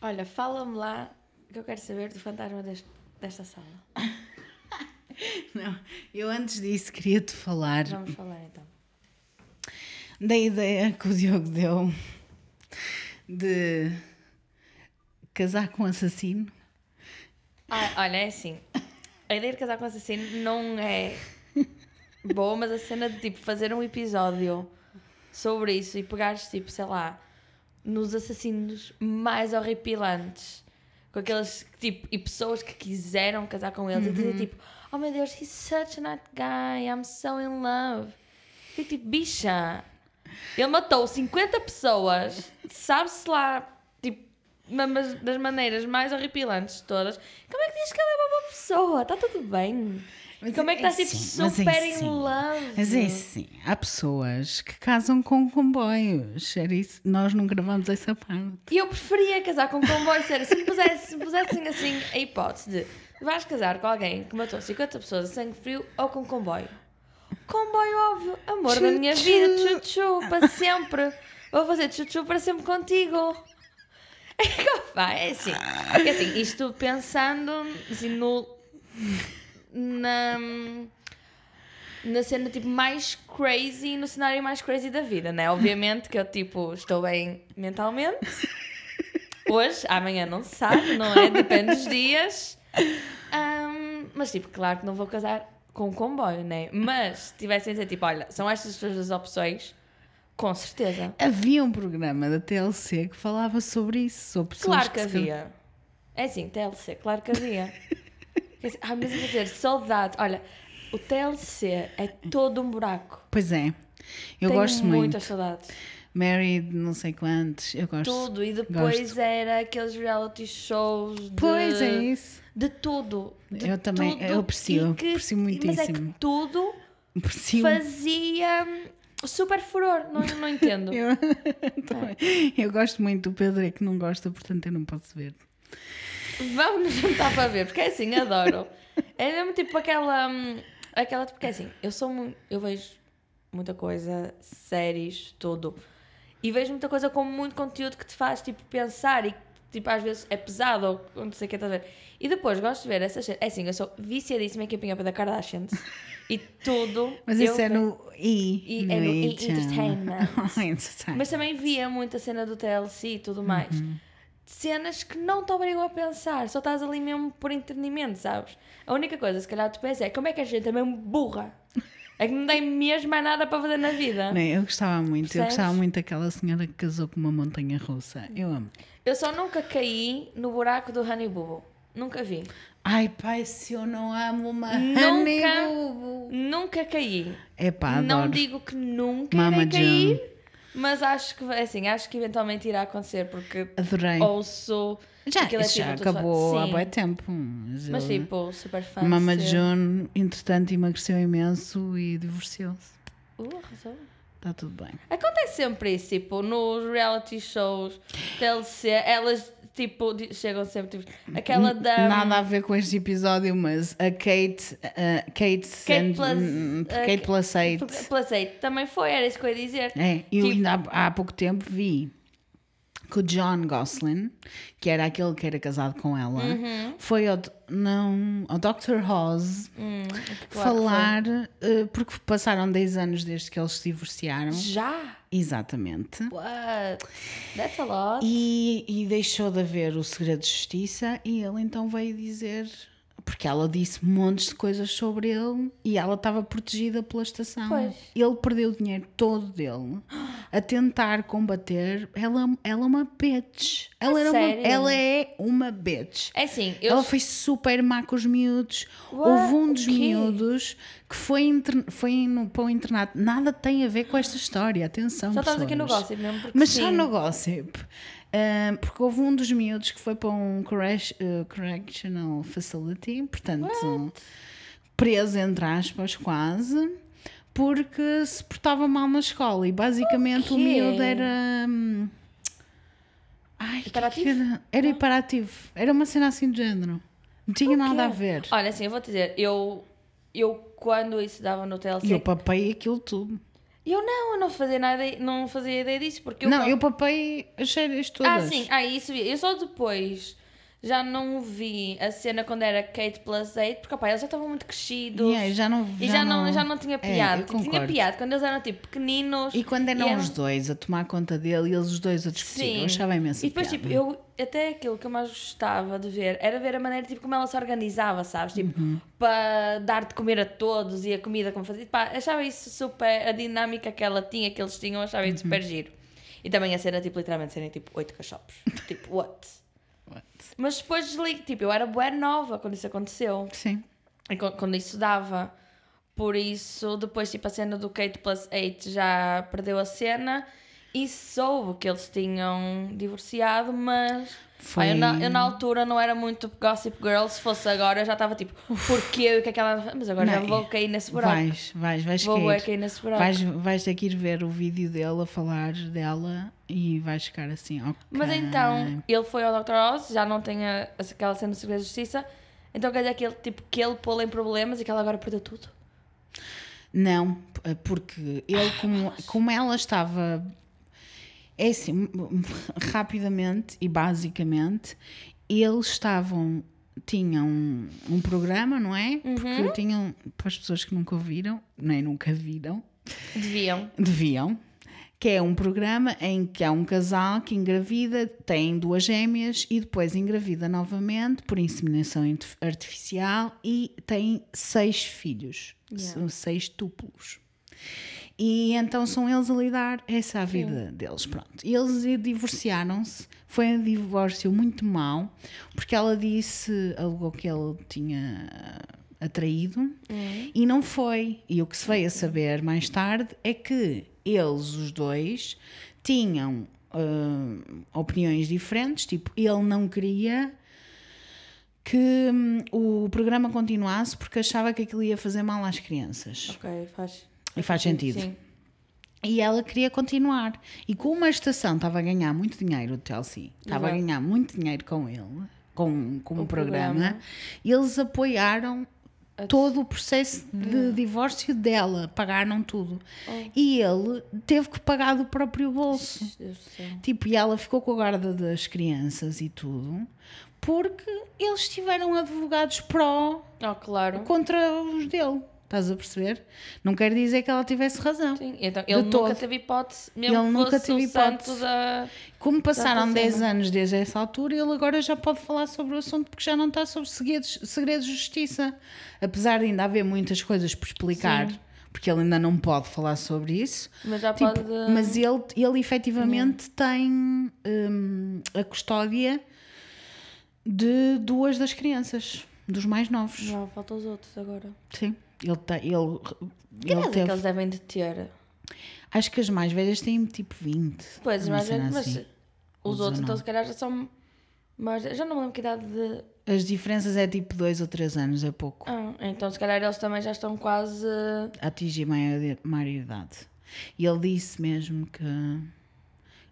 Olha, fala-me lá que eu quero saber do fantasma deste- desta sala. Não, eu antes disso queria-te falar Vamos falar então. da ideia que o Diogo deu de casar com um assassino. Ah, olha, é assim. A ideia de casar com assassino não é boa, mas a cena de tipo fazer um episódio sobre isso e pegares tipo, sei lá, nos assassinos mais horripilantes, com aqueles tipo, e pessoas que quiseram casar com eles e dizer tipo, oh meu Deus, he's such a nice guy, I'm so in love. Fico tipo, bicha, ele matou 50 pessoas, sabe-se lá, tipo, das maneiras mais horripilantes de todas. Como é que diz que ele é uma boa pessoa? Está tudo bem. Mas Como é que é estás tipo assim, é super in assim. love? Mas é assim, há pessoas que casam com comboios. Era isso, nós não gravamos essa parte. E eu preferia casar com um comboio sério. Se me, pusesse, se me pusessem assim a hipótese de vais casar com alguém que matou 50 pessoas a sangue frio ou com comboio. Comboio, óbvio. Amor da minha vida, tchu-tchu, para sempre. Vou fazer tchu-tchu para sempre contigo. É é assim. É assim, isto pensando assim, no, na, na cena tipo mais crazy, no cenário mais crazy da vida, né? Obviamente que eu tipo estou bem mentalmente. Hoje, amanhã não se sabe, não é? Depende dos dias. Ahm, mas tipo, claro que não vou casar com um comboio, né? Mas se tivessem a dizer tipo, olha, são estas as opções, com certeza. Havia um programa da TLC que falava sobre isso, sobre pessoas Claro que se havia. É assim, TLC, claro que havia. Ah, mas vou dizer, saudade. Olha, o TLC é todo um buraco. Pois é, eu Tenho gosto muito. muitas saudades. Married, não sei quantos, eu gosto. Tudo. E depois gosto. era aqueles reality shows de... Pois é isso. De tudo. De Eu também, tudo. eu aprecio, que- aprecio Mas é que muitíssimo. tudo Aprecio. fazia hum, super furor. Não, não entendo. Eu, também. eu gosto muito do Pedro, é que não gosta, portanto eu não posso ver. Vamos nos juntar para ver, porque é assim, adoro. É mesmo tipo aquela. hum, aquela porque é assim, eu sou muito. Eu vejo muita coisa, séries, tudo. E vejo muita coisa com muito conteúdo que te faz tipo pensar e tipo às vezes é pesado ou não sei o que estás a ver. E depois gosto de ver essas séries. É assim, eu sou viciadíssima em Keeping Up with the Kardashians. e tudo. Mas isso é vejo. no I. E é no I channel. Entertainment. Entertainment. Mas também via muita cena do TLC e tudo mais. Cenas que não te obrigam a pensar, só estás ali mesmo por entretenimento, sabes? A única coisa, se calhar, tu pensas é como é que a gente é mesmo burra. É que não tem mesmo mais nada para fazer na vida. Não, eu gostava muito, eu Percebes? gostava muito daquela senhora que casou com uma montanha russa. Eu amo. Eu só nunca caí no buraco do Honey Boo. Nunca vi. Ai, pai, se eu não amo uma Nunca- honey bubu. Nunca caí. É pá, não digo que nunca Mama irei cair, June. Mas acho que, assim, acho que eventualmente irá acontecer, porque Adorei. ouço... já, aquilo é já tipo, acabou há bom tempo. Mas, Mas eu- tipo, super fã. Mama ser- June, entretanto, emagreceu imenso e divorciou-se. Uh, arrasou. Está tudo bem. Acontece sempre isso, tipo, nos reality shows, TLC, elas, tipo, chegam sempre, tipo, aquela da... Nada a ver com este episódio, mas a Kate, a Kate, Kate and- plus- Kate plus eight. Plus eight, também foi, era isso que eu ia dizer. É, eu Tipo- ainda há, há pouco tempo vi que o John Gosling, que era aquele que era casado com ela, Uhum. foi ao, não, ao Dr. Oz Hum, que falar, eh, porque passaram 10 anos desde que eles se divorciaram. Já? Exatamente. What? That's a lot. E, e deixou de haver o segredo de justiça e ele então veio dizer porque ela disse montes de coisas sobre ele e ela estava protegida pela estação. Pois. Ele perdeu o dinheiro todo dele a tentar combater. Ela, ela é uma bitch. Ela, era uma, ela é uma bitch. É assim, eu... Ela foi super má com os miúdos. What? Houve um dos miúdos que foi, foi no, para o internato. Nada tem a ver com esta história. Atenção, Só estamos aqui no gossip mesmo, Mas sim. só no gossip. Porque houve um dos miúdos que foi para um eh, correctional facility, portanto, preso entre aspas, quase, porque se portava mal na escola. E basicamente o, quê? miúdo era. hum, Ai, Hiperativo? era? Era hiperativo. Era uma cena assim de género. Não tinha nada a ver. Olha, assim, eu vou te dizer, eu, eu quando isso dava no TLC, E eu papei aquilo tudo. E eu não, eu não fazia nada, não fazia ideia disso, porque eu não, eu papei as séries todas. Ah, sim, ah, isso vi. Eu só depois já não vi a cena quando era Kate plus 8, porque opa, eles já estavam muito crescidos. Yeah, já não, e já não, já não tinha É, piada. Tipo, tinha piada quando eles eram tipo pequeninos. E quando eram e eram- os dois a tomar conta dele e eles os dois a discutir, Sim. eu achava imensa E depois, piada. tipo, eu até aquilo que eu mais gostava de ver era ver a maneira tipo como ela se organizava, sabes? Tipo, Uhum. para dar de comer a todos e a comida como fazia. Pá, achava isso super. A dinâmica que ela tinha, que eles tinham, achava isso Uhum. super giro. E também a cena, tipo, literalmente serem tipo oito cachorros. tipo, what? Mas depois desligo, tipo, eu era bué nova quando isso aconteceu. Sim. E quan- quando isso dava. Por isso, depois, tipo, a cena do Kate plus 8 já perdeu a cena e soube que eles tinham divorciado, mas. Foi- eu, na, eu na altura não era muito Gossip Girl, se fosse agora eu já estava tipo, porquê? O que é que ela. Mas agora já Não, vou cair nesse buraco. Vais, vais, vais vou bué cair. cair nesse buraco. Vais, vais ter que ir ver o vídeo dele a falar dela e vais ficar assim, ok. Mas então, ele foi ao Dr. Oz, já não tem a, aquela cena do Segredo de Justiça, então quer dizer que ele, tipo, que ele pô-la em problemas e que ela agora perdeu tudo. Não, porque ele, como, como ela estava. É assim, rapidamente e basicamente, eles estavam. Tinham um, um programa, não é? Porque tinham, para as pessoas que nunca ouviram, nem nunca viram, Deviam. deviam, que é um programa em que há um casal que engravida, tem duas gêmeas e depois engravida novamente por inseminação artificial e tem seis filhos, Yeah. são seis tuplos. E então são eles a lidar, essa é a vida deles, pronto. E eles divorciaram-se, foi um divórcio muito mau, porque ela disse, alegou que ele tinha atraído e não foi. E o que se veio a saber mais tarde é que eles, os dois, tinham hum, opiniões diferentes, tipo, ele não queria que hum, o programa continuasse porque achava que aquilo ia fazer mal às crianças. Ok, faz. E faz sentido. Sim. E ela queria continuar. E como a estação estava a ganhar muito dinheiro, o Chelsea, estava a ganhar muito dinheiro com ele, com, com o, programa, programa. eles apoiaram todo o processo de divórcio dela, pagaram tudo. E ele teve que pagar do próprio bolso. Tipo, e ela ficou com a guarda das crianças e tudo, porque eles tiveram advogados pró Oh, claro. contra os dele. Estás a perceber? Não quer dizer que ela tivesse razão. Sim, então ele nunca todo. teve hipótese, mesmo Ele nunca teve hipótese. da... Como passaram Exato, 10 sim. anos desde essa altura, ele agora já pode falar sobre o assunto porque já não está sobre segredos, segredos de justiça. Apesar de ainda haver muitas coisas por explicar, Sim. porque ele ainda não pode falar sobre isso. Mas já Tipo, pode... Mas ele, ele efetivamente tem hum, a custódia de duas das crianças, dos mais novos. Não, faltam os outros agora. Sim. Ele, tem, ele, Que ele é teve- que eles devem de ter? Acho que as mais velhas têm tipo 20. Pois, mas, assim. Ou os outros 19. então se calhar já são... Mas já não me lembro que idade de... As diferenças é tipo 2 ou 3 anos, é pouco. Ah, então se calhar eles também já estão quase... A atingir maior- maioridade. E ele disse mesmo que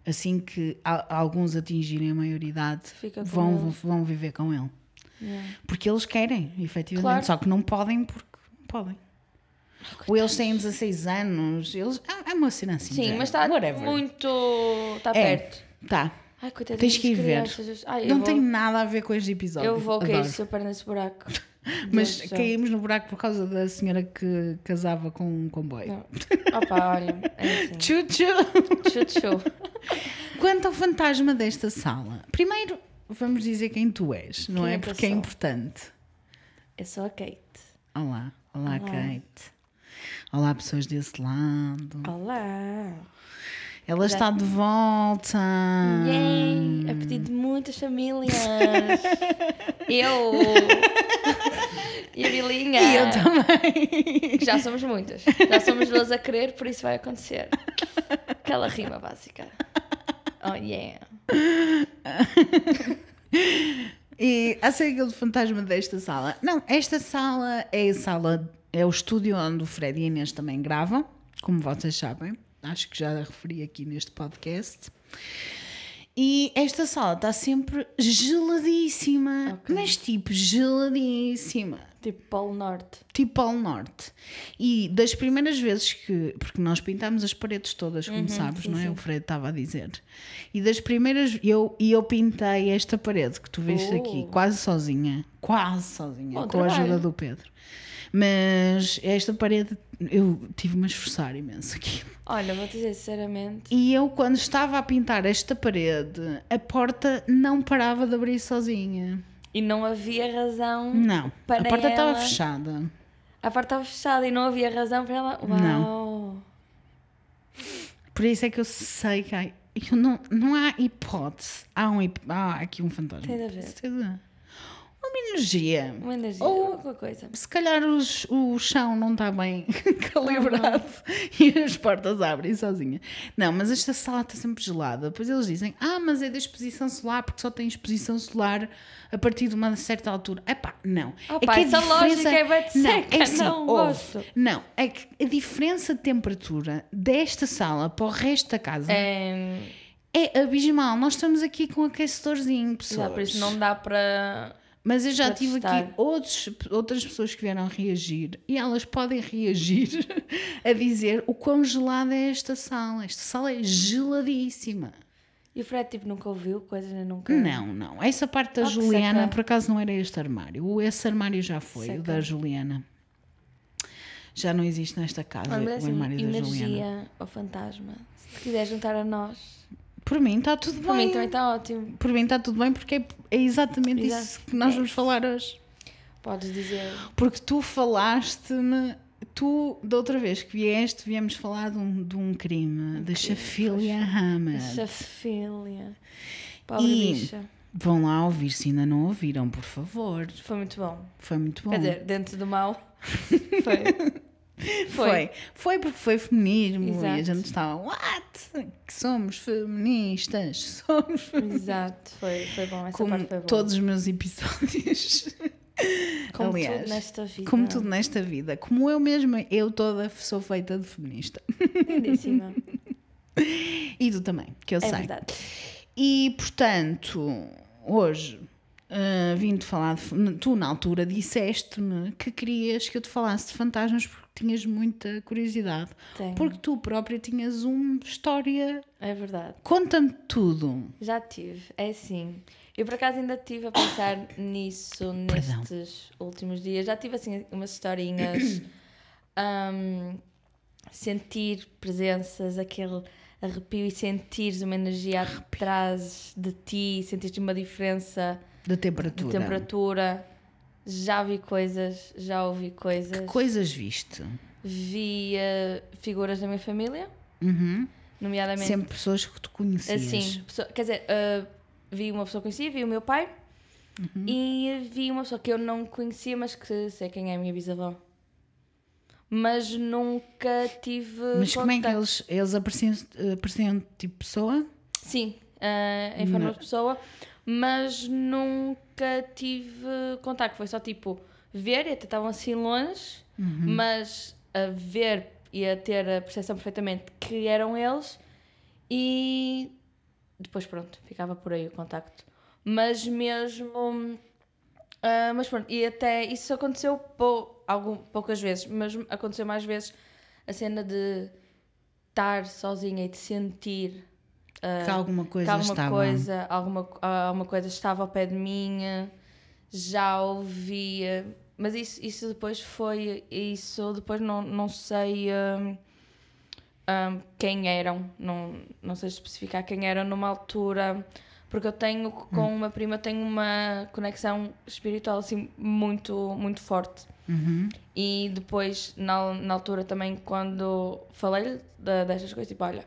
assim que alguns atingirem a maioridade vão, eles. vão viver com ele. Yeah. Porque eles querem, efetivamente. Claro. Só que não podem porque podem. Ou eles têm 16 anos, eles. É é uma cena assim. Sim, mas está muito... Está É. perto. Tá. Ai, Tens que ir ver. Ai, Não vou, tem nada a ver com este episódio. Eu vou cair Adoro. super nesse buraco. Mas Deus caímos no buraco por causa da senhora que casava com um comboio. Não. Opa, olha, é assim. Chute show. Quanto ao fantasma desta sala, primeiro vamos dizer quem tu és, não Quem é? é Porque é importante. Eu sou a Kate. Olá, olá, Olá. Kate. Olá, pessoas desse lado. Olá. Ela Já- está de volta. Yay! A pedido de muitas famílias. eu. E a Bilinha. E eu também. Já somos muitas. Já somos duas a querer, por isso vai acontecer. Aquela rima básica. Oh yeah. E acerca do fantasma desta sala. Não, esta sala é a sala, é o estúdio onde o Fred e a Inês também gravam, como vocês sabem. Acho que já referi aqui neste podcast. E esta sala está sempre geladíssima, Ok. mas tipo geladíssima. Tipo Polo Norte. tipo Polo Norte. E das primeiras vezes que. Porque nós pintámos as paredes todas, como sabes, sim, não é? sim. O Fred estava a dizer. E das primeiras. Eu, e eu pintei esta parede que tu viste aqui, Oh. quase sozinha. Quase sozinha, Bom com a ajuda do Pedro. Mas esta parede eu tive-me a esforçar imenso aqui. Olha, vou dizer sinceramente. E eu, quando estava a pintar esta parede, a porta não parava de abrir sozinha. E não havia razão. Não, Para a porta estava fechada. A porta estava fechada e não havia razão para ela. Uau! Não. Por isso é que eu sei que há, eu não, não há hipótese. Há, um, há aqui um fantasma. Tem de haver. Certeza. Uma energia. Uma energia, Ou- alguma coisa. Se calhar os- o chão não está bem calibrado e as portas abrem sozinha. Não, mas esta sala está sempre gelada. Depois eles dizem: Ah, mas é da exposição solar porque só tem exposição solar a partir de uma certa altura. Epá, não. Ah pá, essa lógica é de seca, não ouve. gosto. Não, é que a diferença de temperatura desta sala para o resto da casa é, É, abismal. Nós estamos aqui com aquecedorzinho, pessoas. já, por isso não dá para. Mas eu já tive testar. aqui outros, outras pessoas que vieram reagir e elas podem reagir a dizer o quão gelada é esta sala. Esta sala é geladíssima. E o Fred, tipo, nunca ouviu coisas, nunca. Não, não. Essa parte da que Juliana, por acaso, não era este armário. Esse armário já foi, o da Juliana. Já não existe nesta casa Olha, o assim, armário da Juliana. energia ou fantasma. Se te quiser juntar a nós, Por mim está tudo mim bem. também está ótimo. Por mim está tudo bem porque é, é exatamente Exato. isso que nós É. vamos falar hoje. Podes dizer. Porque tu falaste-me, tu, da outra vez que vieste, viemos falar de um, de um crime, da Chafilia Hammer. Chafilha. Pobre E- bicha. Vão lá ouvir se ainda não ouviram, por favor. Foi muito bom. Foi muito bom. Quer dizer, dentro do mal. Foi. foi. Foi porque foi feminismo e a Exato. gente estava, what? Que somos feministas, somos feministas. Exato, foi, foi bom. Essa Como parte foi boa. todos os meus episódios. Como aliás, tudo nesta vida. Como tudo nesta vida. Como eu mesma, eu toda sou feita de feminista. Lindíssima. E tu também, que eu É sei. verdade. E portanto, hoje ah, vim-te falar de. Tu, na altura, disseste-me que querias que eu te falasse de fantasmas porque tinhas muita curiosidade. Tenho. Porque tu própria tinhas uma história. É verdade. Conta-me tudo. Já tive. É assim. Eu por acaso ainda estive a pensar nisso Perdão. nestes últimos dias. Já tive assim umas historinhas. ahm, sentir presenças, aquele arrepio e sentires uma energia atrás de ti, sentires uma diferença de temperatura. temperatura. Já vi coisas, já ouvi coisas. Que coisas viste? Vi eh, figuras da minha família, Uhum. nomeadamente Sempre pessoas que tu conhecias. Assim, pessoa- quer dizer, uh, vi uma pessoa que conhecia, vi o meu pai Uhum. e vi uma pessoa que eu não conhecia, mas que sei quem é a minha bisavó. Mas nunca tive. Mas como é que contacto. eles, eles apareciam, apareciam tipo pessoa? Sim, uh, em forma de pessoa, mas nunca tive contacto. Foi só tipo ver e até estavam assim longe, Uhum. mas a ver e a ter a percepção perfeitamente que eram eles e depois pronto, ficava por aí o contacto. Mas mesmo. ah, mas pronto, e até isso aconteceu pou, algum, poucas vezes, mas aconteceu mais vezes a cena de estar sozinha e de sentir ah, que alguma coisa que alguma estava. coisa, alguma, alguma coisa estava ao pé de mim, já ouvia, mas isso, isso depois foi, isso depois não, não sei hum, hum, quem eram, não, não sei especificar quem eram numa altura, porque eu tenho com Hum. uma prima, tenho uma conexão espiritual assim muito, muito forte. Uhum. E depois, na, na altura também, quando falei destas coisas, tipo, olha,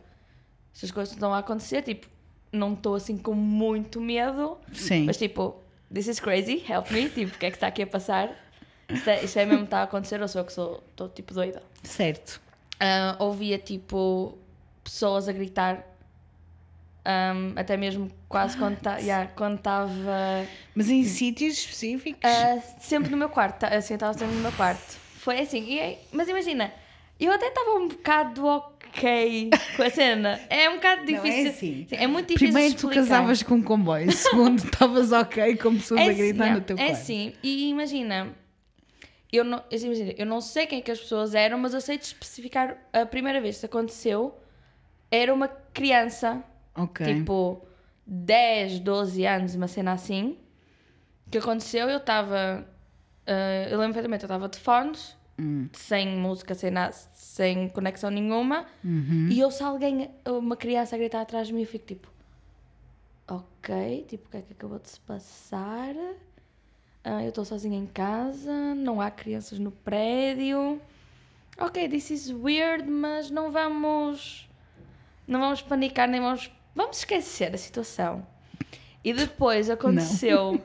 estas coisas estão a acontecer, tipo, não estou assim com muito medo, Sim. mas tipo, this is crazy, help me, tipo, o que é que está aqui a passar? Isto é, isto é mesmo que está a acontecer ou sou eu que sou, estou tipo doida? Certo. Ah, ouvia tipo pessoas a gritar, ahm, até mesmo quase quando ta- yeah, estava Mas em sítios específicos? ah, sempre no meu quarto, tá- assim, eu estava sempre no meu quarto. Foi assim, e mas imagina, eu até estava um bocado ok com a cena. É um bocado Não, difícil. é assim. é muito difícil Primeiro tu explicar. casavas com um comboio, segundo estavas ok com pessoas é a assim, gritar yeah, no teu É quarto. assim, e imagina, eu não, assim, imagina, eu não sei quem é que as pessoas eram, mas eu sei de especificar a primeira vez que isso aconteceu era uma criança, Ok. tipo 10, 12 anos, uma cena assim, que aconteceu, eu estava, ah, eu lembro perfeitamente, eu estava de fones, Hum. sem música, sem, nada, sem conexão nenhuma, Uhum. e ouço alguém, uma criança a gritar atrás de mim e fico tipo, ok, tipo, o que é que acabou de se passar? Ah, eu estou sozinha em casa, não há crianças no prédio. Ok, this is weird, mas não vamos. Não vamos panicar, nem vamos. Vamos esquecer a situação. E depois aconteceu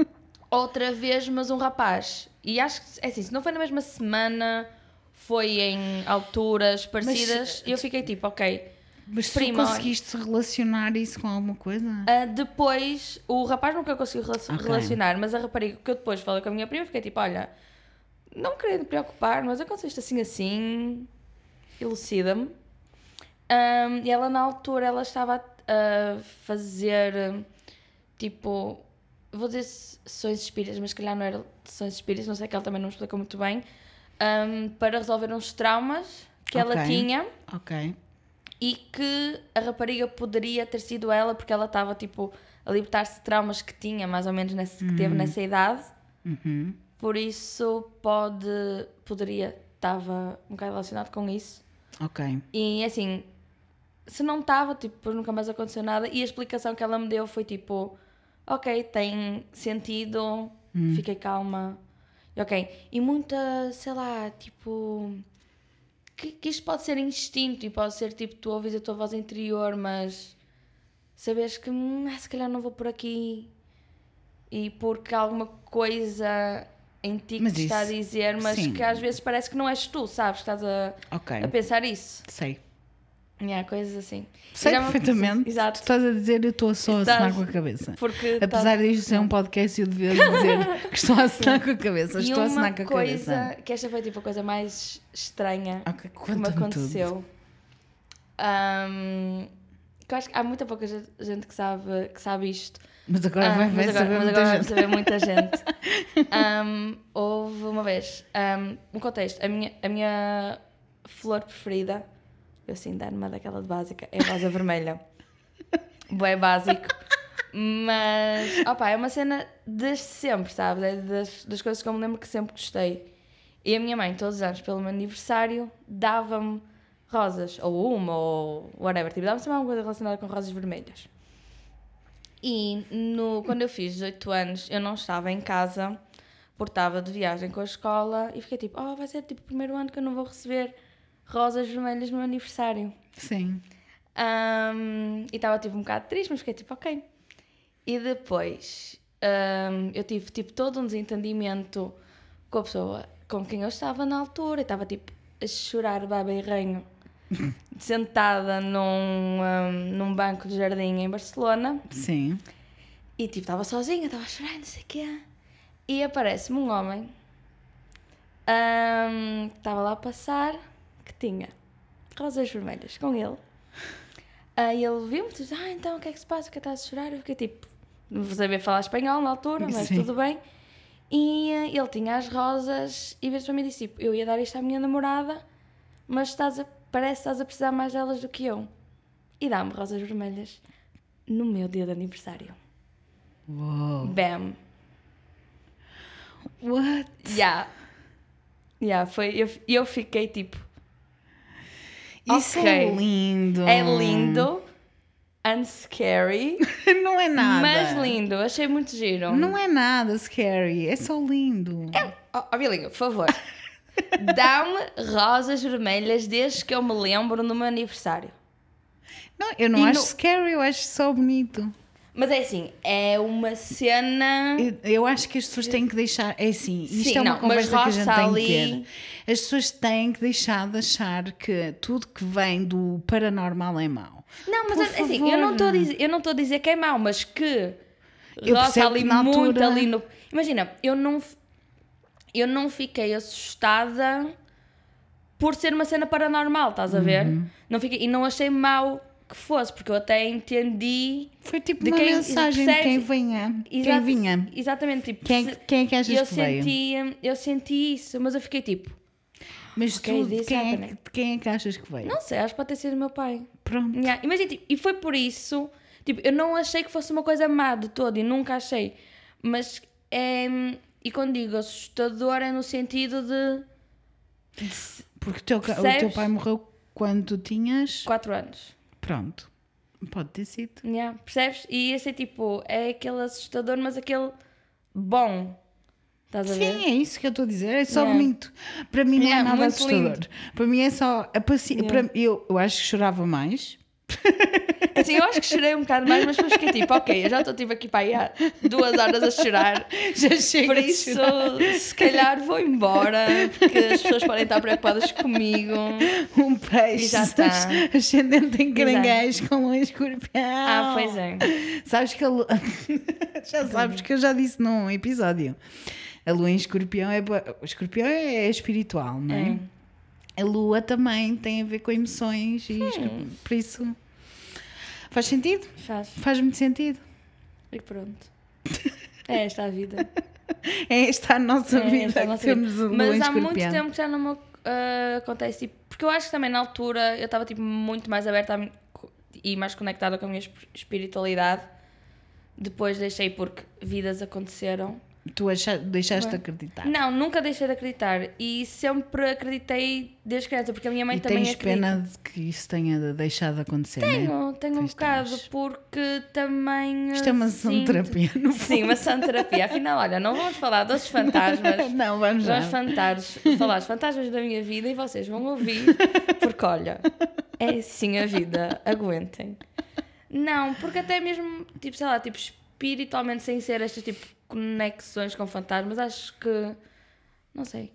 outra vez, mas um rapaz. E acho que, é assim, se não foi na mesma semana, foi em alturas parecidas, eu fiquei tipo, ok. Mas tu Prima, conseguiste relacionar isso com alguma coisa? Ah, depois, o rapaz nunca conseguiu rela- Ok. relacionar, mas a rapariga que eu depois falei com a minha prima, fiquei tipo: olha, não querendo preocupar, mas aconteceu isto assim assim, elucida-me. Ahm, e ela, na altura, ela estava a fazer tipo, vou dizer sessões espíritas, mas se calhar não era sessões espíritas, não sei que ela também não me explicou muito bem, ahm, para resolver uns traumas que ela Ok. tinha Ok. e que a rapariga poderia ter sido ela porque ela estava tipo a libertar-se de traumas que tinha mais ou menos nesse, que teve nessa idade Uhum. por isso pode poderia estava um bocado relacionado com isso Ok. e assim se não estava tipo nunca mais aconteceu nada e a explicação que ela me deu foi tipo ok tem sentido fiquei calma ok e muita sei lá tipo que, que isto pode ser instinto e pode ser tipo tu ouves a tua voz interior, mas sabes que hum, ah, se calhar não vou por aqui e porque há alguma coisa em ti que te está a dizer, mas sim. que às vezes parece que não és tu, sabes? Estás a, Ok. a pensar isso. Sei. Há coisas assim. Sei perfeitamente. Exato. Tu estás a dizer, eu estou só a assinar com a cabeça. Porque tá- Apesar disto ser um podcast, eu devia dizer que estou a assinar com a cabeça. e Estou a assinar com a coisa, cabeça. que esta foi tipo a coisa mais estranha Ok, que me aconteceu. Ahm, que eu acho que há muita pouca ge- gente que sabe, que sabe isto. Mas agora Ah, vai, mas agora, saber mas muita agora gente. saber muita gente. Ahm, houve uma vez, ahm, um contexto, a minha, a minha flor preferida, eu assim, dar uma daquela de básica, é rosa vermelha. Bué básico. Mas, opa, é uma cena desde sempre, sabes? É das, das coisas que eu me lembro que sempre gostei. E a minha mãe, todos os anos, pelo meu aniversário, dava-me rosas, ou uma, ou whatever. Tipo, dava-me sempre alguma coisa relacionada com rosas vermelhas. E no, quando eu fiz 18 anos, eu não estava em casa, porque estava de viagem com a escola, e fiquei tipo, oh, vai ser tipo o primeiro ano que eu não vou receber rosas vermelhas no meu aniversário. Sim. Ahm, e estava tipo um bocado triste, mas fiquei tipo, ok. E depois ahm, eu tive tipo todo um desentendimento com a pessoa com quem eu estava na altura, e estava tipo a chorar baba e ranho, sentada num, ahm, num banco de jardim em Barcelona. Sim. E tipo, estava sozinha, estava a chorar, não sei o quê. E aparece-me um homem estava lá a passar que tinha rosas vermelhas com ele. Aí ele viu-me e disse: Ah, então o que é que se passa? O que é que estás a chorar? Eu fiquei tipo, não vou saber falar espanhol na altura, mas Sim. tudo bem. E eh, ele tinha as rosas e veio para mim e disse: tipo, Eu ia dar isto à minha namorada, mas estás a, parece que estás a precisar mais delas do que eu. E dá-me rosas vermelhas no meu dia de aniversário. Uou. Bam. What? Yeah. Yeah, foi. Eu, eu fiquei tipo. Isso Ok. é lindo. É lindo and scary, Não é nada. mas lindo. Achei muito giro. Não é nada scary. É só lindo. Ó, oh, Bilinho, por favor. Dá-me rosas vermelhas desde que eu me lembro no meu aniversário. Não, eu não E acho no- scary, eu acho só bonito. Mas é assim, é uma cena. Eu, eu acho que as pessoas têm que deixar. É assim, isto Sim, é uma não, conversa que a gente tem ali- que ter. As pessoas têm que deixar de achar que tudo que vem do paranormal é mau. Não, mas Por é assim, eu não estou a dizer, eu não estou a dizer que é mau, mas que Eu ali muito altura- ali no. Imagina, eu não eu não fiquei assustada por ser uma cena paranormal, estás a ver? Uhum. Não fiquei, e não achei mau que fosse, porque eu até entendi. Foi tipo De uma quem- mensagem de quem vinha. Quem vinha. Exatamente, tipo, Quem, é quem é que achas eu que veio? senti, eu senti isso, mas eu fiquei tipo, Mas Ok, tu, de quem é, de quem é que achas que veio? não sei, acho que pode ter sido o meu pai. Pronto. Yeah, Imagina, tipo, e foi por isso, tipo, eu não achei que fosse uma coisa má de todo e nunca achei, mas é, e quando digo assustador é no sentido de Porque o teu, o teu pai morreu quando tu tinhas. 4 anos. Pronto. Pode ter sido. Yeah, percebes? E esse é tipo, é aquele assustador, mas aquele bom. Estás a ver? Sim, é isso que eu estou a dizer. É só Yeah. bonito. Para mim não Yeah, é nada assustador. lindo. Para mim é só a paci... Yeah. para- eu, eu acho que chorava mais. Assim, eu acho que chorei um bocado mais, mas depois fiquei tipo, ok, eu já estou tipo aqui para aí há duas horas a chorar. Já chega Por isso, se calhar vou embora, porque as pessoas podem estar preocupadas comigo. um peixe E já está. ascendente em caranguejo com um escorpião. Ah, pois é. Sabes que a lua... já sabes que eu já disse num episódio. A lua em escorpião é. escorpião é espiritual, não é? A lua também tem a ver com emoções e escorpi- por isso. Faz sentido? Faz. Faz muito sentido. E pronto. É esta a vida. É esta a nossa É vida esta a nossa temos vida. Mas há muito tempo que já não me ah, acontece. tipo, Porque eu acho que também na altura eu estava tipo, muito mais aberta a e mais conectada com a minha esp- espiritualidade. Depois deixei porque vidas aconteceram. Tu deixaste de Bem. acreditar. Não, nunca deixei de acreditar. E sempre acreditei desde criança, porque a minha mãe e também tens acredita. pena de que isso tenha deixado de acontecer, não é? Tenho, tenho um bocado, tens. porque também. Isto é uma sessão de terapia, no Sim, uma sessão de terapia. Afinal, olha, não vamos falar dos fantasmas. Não, vamos já. Vamos fantasmas, falar dos fantasmas da minha vida e vocês vão ouvir, porque olha, é assim a vida, aguentem. Não, porque até mesmo, tipo, sei lá, tipo, espiritualmente, sem ser estas tipo conexões com fantasmas, acho que. Não sei.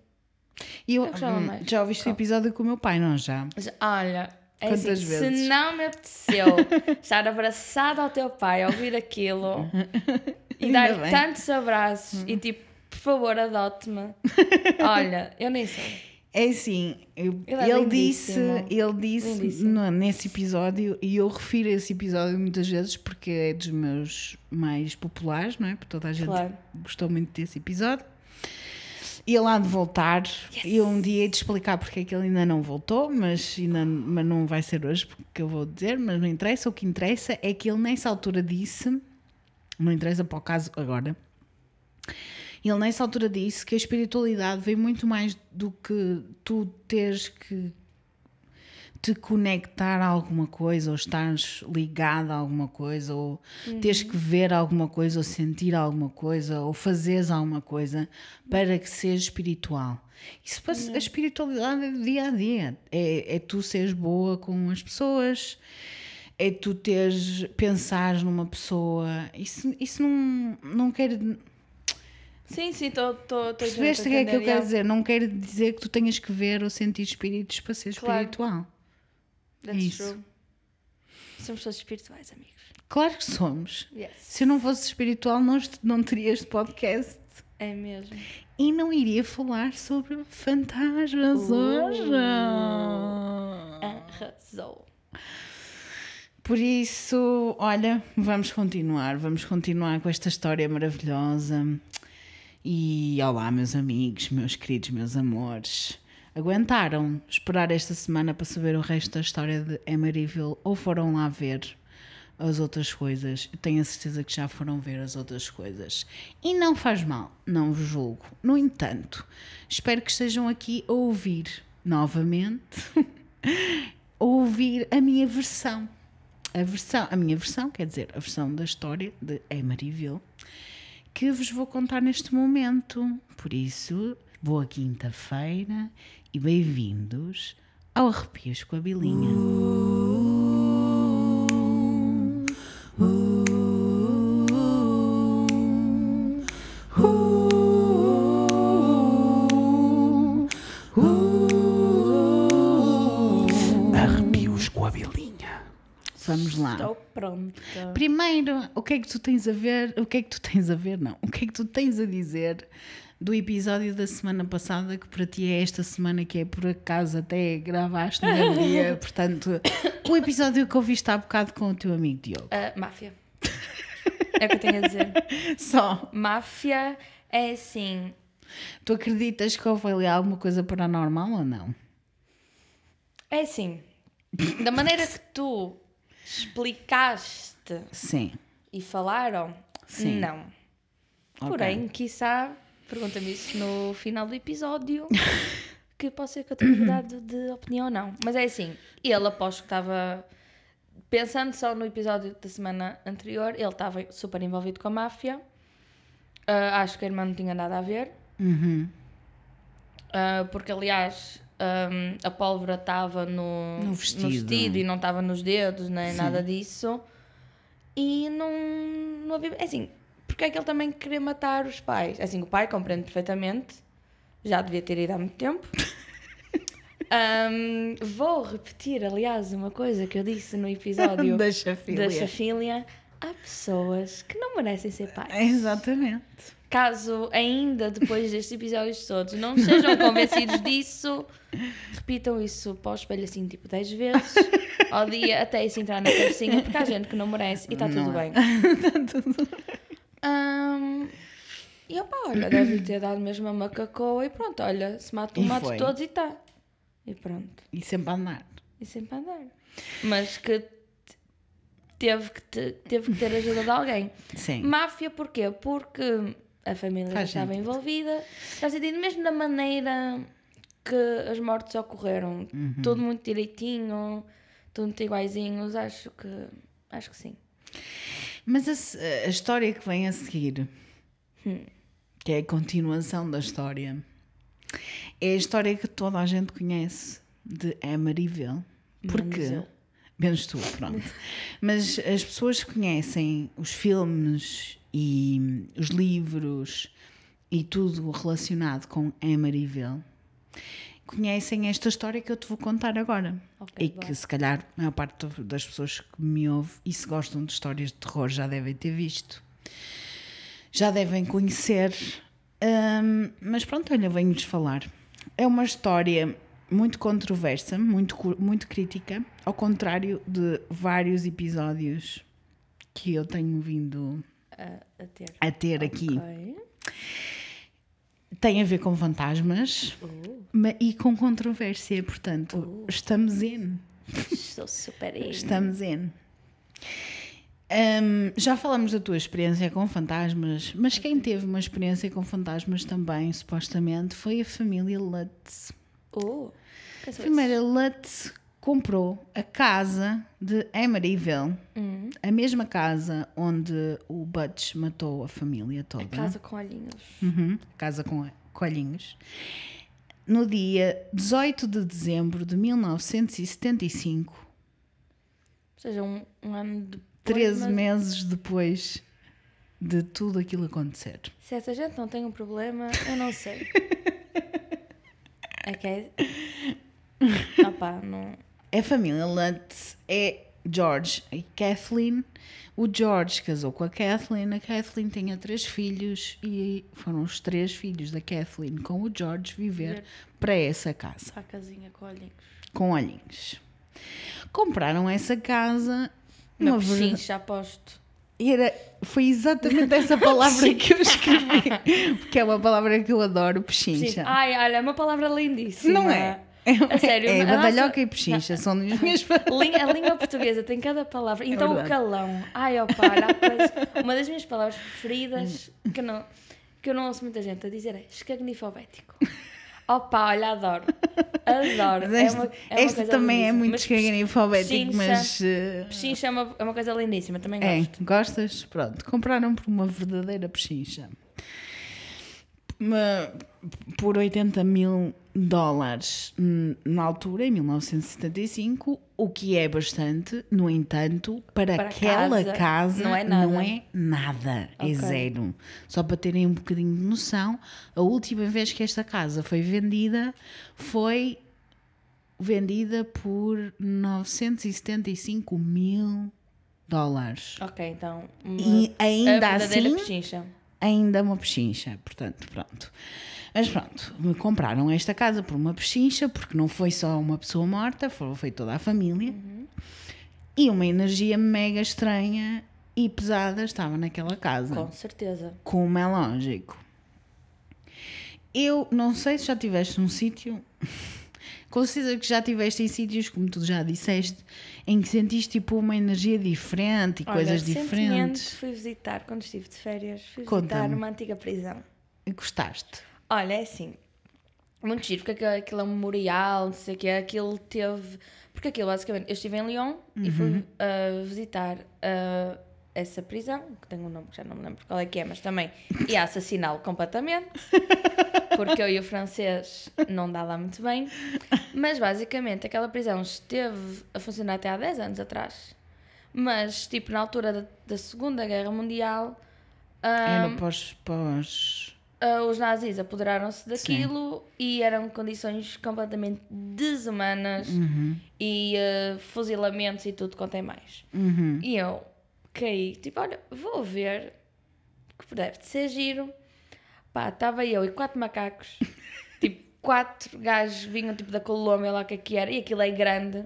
E eu, Eu hum, já ouviste o episódio com o meu pai, não já? Olha, é Quantas assim, vezes? se não me apeteceu estar abraçado ao teu pai, a ouvir aquilo e dar tantos abraços e tipo, por favor, adote-me. Olha, eu nem sei. É assim, eu- Ele é ele disse, ele disse nesse episódio, e eu refiro a esse episódio muitas vezes porque é dos meus mais populares, não é? Porque toda a gente Claro. gostou muito desse episódio. E ele há de voltar. E eu um dia hei de explicar porque é que ele ainda não voltou, mas, ainda, mas não vai ser hoje porque eu vou dizer, mas não interessa. O que interessa é que ele nessa altura disse, não interessa para o caso agora, ele nessa altura disse que a espiritualidade vem muito mais do que tu teres que te conectar a alguma coisa ou estares ligado a alguma coisa ou teres que ver alguma coisa ou sentir alguma coisa ou fazeres alguma coisa para que seja espiritual. Isso passa- a espiritualidade é do dia a dia. É, é tu seres boa com as pessoas, é tu teres, pensares numa pessoa. Isso, isso não, não quer Sim, sim, estou a Percebeste o que é que eu quero dizer? Não quero dizer que tu tenhas que ver ou sentir espíritos para ser Claro. espiritual. That's isso. true. Somos todos espirituais, amigos. Claro que somos. Yes. Se eu não fosse espiritual, não, não teria este podcast. É mesmo. E não iria falar sobre fantasmas Uh. hoje. Arrasou. Por isso, olha, vamos continuar. Vamos continuar com esta história maravilhosa. E olá, meus amigos, meus queridos, meus amores. Aguentaram esperar esta semana para saber o resto da história de Emeryville ou foram lá ver as outras coisas? Tenho a certeza que já foram ver as outras coisas. E não faz mal, não vos julgo. No entanto, espero que estejam aqui a ouvir novamente, a ouvir a minha versão a versão, a minha versão, quer dizer, a versão da história de Emeryville, que vos vou contar neste momento. Por isso, boa quinta-feira e bem-vindos ao Arrepios com a Bilinha. Arrepios com a vamos lá. Estou pronta. Primeiro, o que é que tu tens a ver? O que é que tu tens a ver? Não. O que é que tu tens a dizer do episódio da semana passada, que para ti é esta semana, que é por acaso até gravaste no mesmo dia, portanto, o episódio que ouviste há bocado com o teu amigo Diogo. Ah, máfia. É o que eu tenho a dizer. Só. Máfia é assim. Tu acreditas que houve ali alguma coisa paranormal ou não? É assim. Da maneira que tu explicaste Sim. e falaram, Sim. não. Ok. Porém, quiçá, pergunta-me isso no final do episódio, que pode ser que eu tenha mudado de opinião ou não. Mas é assim, ele aposto que estava, pensando só no episódio da semana anterior, ele estava super envolvido com a máfia. Ah, acho que a irmã não tinha nada a ver. Uhum. Ah, porque aliás ahm, a pólvora estava no, No vestido. e não estava nos dedos, nem nada disso. E não, não havia. é Assim, porque é que ele também queria matar os pais? É Assim, o pai compreende perfeitamente, já devia ter ido há muito tempo. Ahm, vou repetir, aliás, uma coisa que eu disse no episódio Deixa filha. da Chafília. Há pessoas que não merecem ser pais. Exatamente. Caso ainda depois destes episódios todos não estejam convencidos disso, repitam isso para o espelho assim tipo 10 vezes ao dia até isso entrar na cabecinha, porque há gente que não merece e está tudo Não é. bem. Ahm, e opa, olha, deve ter dado mesmo a macacoa e pronto, olha, se mata E mato foi. todos e está. E pronto, E sempre a andar. e sempre a andar. Mas que te- teve que, te- teve que ter ajuda de alguém. Sim. Máfia porquê? Porque a família Faz já estava sentido. envolvida. Está sentido mesmo na maneira que as mortes ocorreram. Uhum. Tudo muito direitinho, tudo muito iguaizinhos. Acho que, acho que sim. Mas a, a história que vem a seguir, que é a continuação da história, é a história que toda a gente conhece de Emeryville. Porque. Menos. Menos tu, pronto. Mas as pessoas que conhecem os filmes e os livros e tudo relacionado com Emeryville conhecem esta história que eu te vou contar agora. Ok, e que bora. se calhar a maior parte das pessoas que me ouvem e se gostam de histórias de terror já devem ter visto. Já devem conhecer. Hum, mas pronto, olha, venho-vos falar. É uma história muito controversa, muito, muito crítica, ao contrário de vários episódios que eu tenho vindo A, a ter. a ter aqui. Tem a ver com fantasmas Uh, e com controvérsia, portanto, estamos in. estou super in. Estamos in. Hum, já falamos da tua experiência com fantasmas, mas quem teve uma experiência com fantasmas também, supostamente, foi a família Lutz. Uh, quer A saber família Lutz comprou a casa de Emeryville, Hum, a mesma casa onde o Butch matou a família toda. casa com olhinhos. Uhum, casa com coelhinhos. No dia 18 de dezembro de 1975, Ou seja, um, um ano depois. 13 mas meses depois de tudo aquilo acontecer. Se essa gente não tem um problema, eu não sei. É que é. Opá, não. A família Lutz é George e Kathleen. O George casou com a Kathleen. A Kathleen tinha três filhos e foram os três filhos da Kathleen com o George viver para essa casa, Só a casinha com olhinhos. com olhinhos. Compraram essa casa. Uma verda- pechincha, aposto. Era, foi exatamente essa palavra que eu escrevi, porque é uma palavra que eu adoro, Sim. pechincha. Ai, olha, é uma palavra lindíssima. Não é? A sério, é badalhoca e pechincha, são as minhas palavras. A língua portuguesa tem cada palavra. Então o verdade. calão. Ai, opa, coisa- uma das minhas palavras preferidas que eu não, que eu não ouço muita gente a dizer é escagnifobético. Opa, olha, adoro. Adoro. Mas é este, uma, é este coisa também é lindíssima. muito Mas escaganifobético, pechincha- mas. eh, Pechincha é uma, é uma coisa lindíssima, também É, gosto. gostas? Pronto, compraram por uma verdadeira pechincha. Por 80 mil dólares hum, na altura, em 1975, o que é bastante, no entanto, para, Para aquela casa, casa, não é nada. não é nada, é Ok. zero. Só para terem um bocadinho de noção, a última vez que esta casa foi vendida foi vendida por 975 mil dólares. Ok, então. Uma, E ainda assim, ainda uma pechincha. Portanto, pronto. Mas pronto, me compraram esta casa por uma pechincha, porque não foi só uma pessoa morta, foi, toda a família. E uma energia mega estranha e pesada estava naquela casa. Com certeza. Como é lógico. Eu não sei se já estiveste num sítio, com certeza que já estiveste em sítios, como tu já disseste, em que sentiste tipo uma energia diferente e Olha, coisas diferentes. fui visitar, quando estive de férias, fui visitar uma antiga prisão. E gostaste? Olha, é assim. Muito giro, porque aquilo, é um memorial, não sei o que aquilo teve. Porque aquilo, basicamente, eu estive em Lyon e fui Uhum. uh, visitar uh, essa prisão, que tem um nome que já não me lembro qual é que é, mas também ia assassiná-lo completamente, porque eu e o francês não dá lá muito bem. Mas basicamente, aquela prisão esteve a funcionar até há 10 anos atrás. Mas, tipo, na altura da, da Segunda Guerra Mundial. Era um, pós, pós... Uh, os nazis apoderaram-se daquilo e eram condições completamente desumanas e uh, fuzilamentos e tudo quanto é mais. Uhum. E eu caí, tipo, olha, vou ver que deve de ser giro. Pá, estava eu e quatro macacos, tipo, quatro gajos vinham tipo da Colômbia lá que é que era, e aquilo é grande.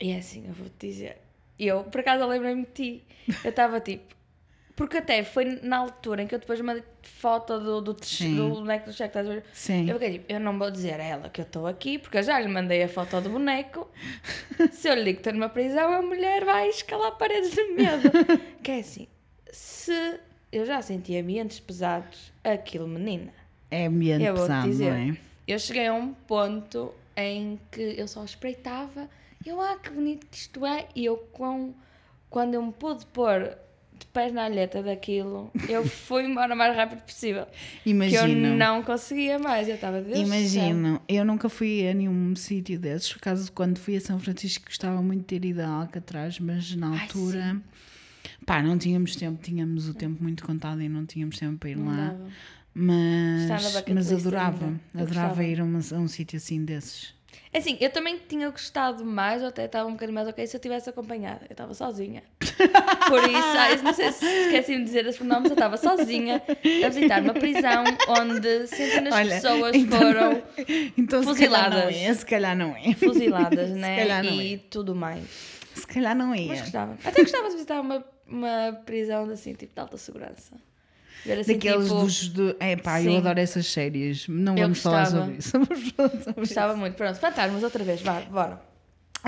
E é assim, eu vou-te dizer. Eu, por acaso, eu lembrei-me de ti. Eu estava tipo. Porque até foi na altura em que eu depois mandei foto do, do, boneco do cheque, estás a ver? Sim. Eu fiquei tipo, eu não vou dizer a ela que eu estou aqui, porque eu já lhe mandei a foto do boneco. Se eu lhe digo que estou numa prisão, a mulher vai escalar paredes de medo. que é assim, se eu já senti ambientes pesados, aquilo, menina. É ambiente Eu pesado, dizer. não é? Eu cheguei a um ponto em que eu só espreitava eu, ah, que bonito que isto é. E eu, com, quando eu me pude pôr de pés na alheta daquilo, eu fui embora o mais rápido possível. Que eu Imagino. não conseguia mais. Eu estava Deus do céu. Imagino, eu nunca fui a nenhum sítio desses, por causa quando fui a São Francisco gostava muito de ter ido a Alcatraz, mas na Ai, altura, pá, não tínhamos tempo, tínhamos o tempo muito contado e não tínhamos tempo para ir Não lá, dava. mas, mas adorava, adorava ir a, uma- a um sítio assim desses. É Assim, eu também tinha gostado mais, ou até estava um bocadinho mais ok, se eu tivesse acompanhada. Eu estava sozinha. Por isso, ah, não sei se esqueci de dizer as pronomes, eu estava sozinha a visitar uma prisão onde centenas de pessoas então- foram então se calhar não fuziladas. é, se calhar não é, fuziladas, Se né? calhar não E tudo mais. se calhar não Mas é. gostava. Até gostava de visitar uma, uma prisão assim, tipo de alta segurança. Assim, Daqueles tipo, dos. Do... É pá, eu Sim. adoro essas séries. Não Eu vamos gostava. falar sobre isso. Gostava muito. Pronto, fantasmas outra vez, vá, bora.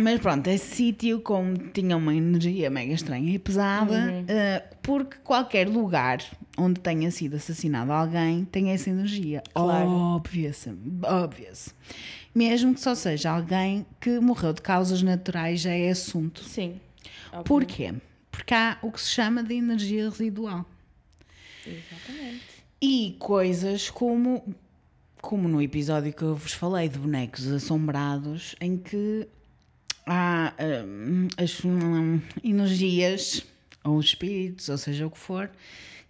Mas pronto, esse sítio, como tinha uma energia mega estranha e pesada, Uhum. eh, porque qualquer lugar onde tenha sido assassinado alguém tem essa energia. Claro. Óbvio-se, óbvio-se. Mesmo que só seja alguém que morreu de causas naturais, já é assunto. Sim. Óbvio. Porquê? Porque há o que se chama de energia residual. Exatamente. E coisas como, como no episódio que eu vos falei de bonecos assombrados, em que há hum, as hum, energias, ou espíritos, ou seja o que for,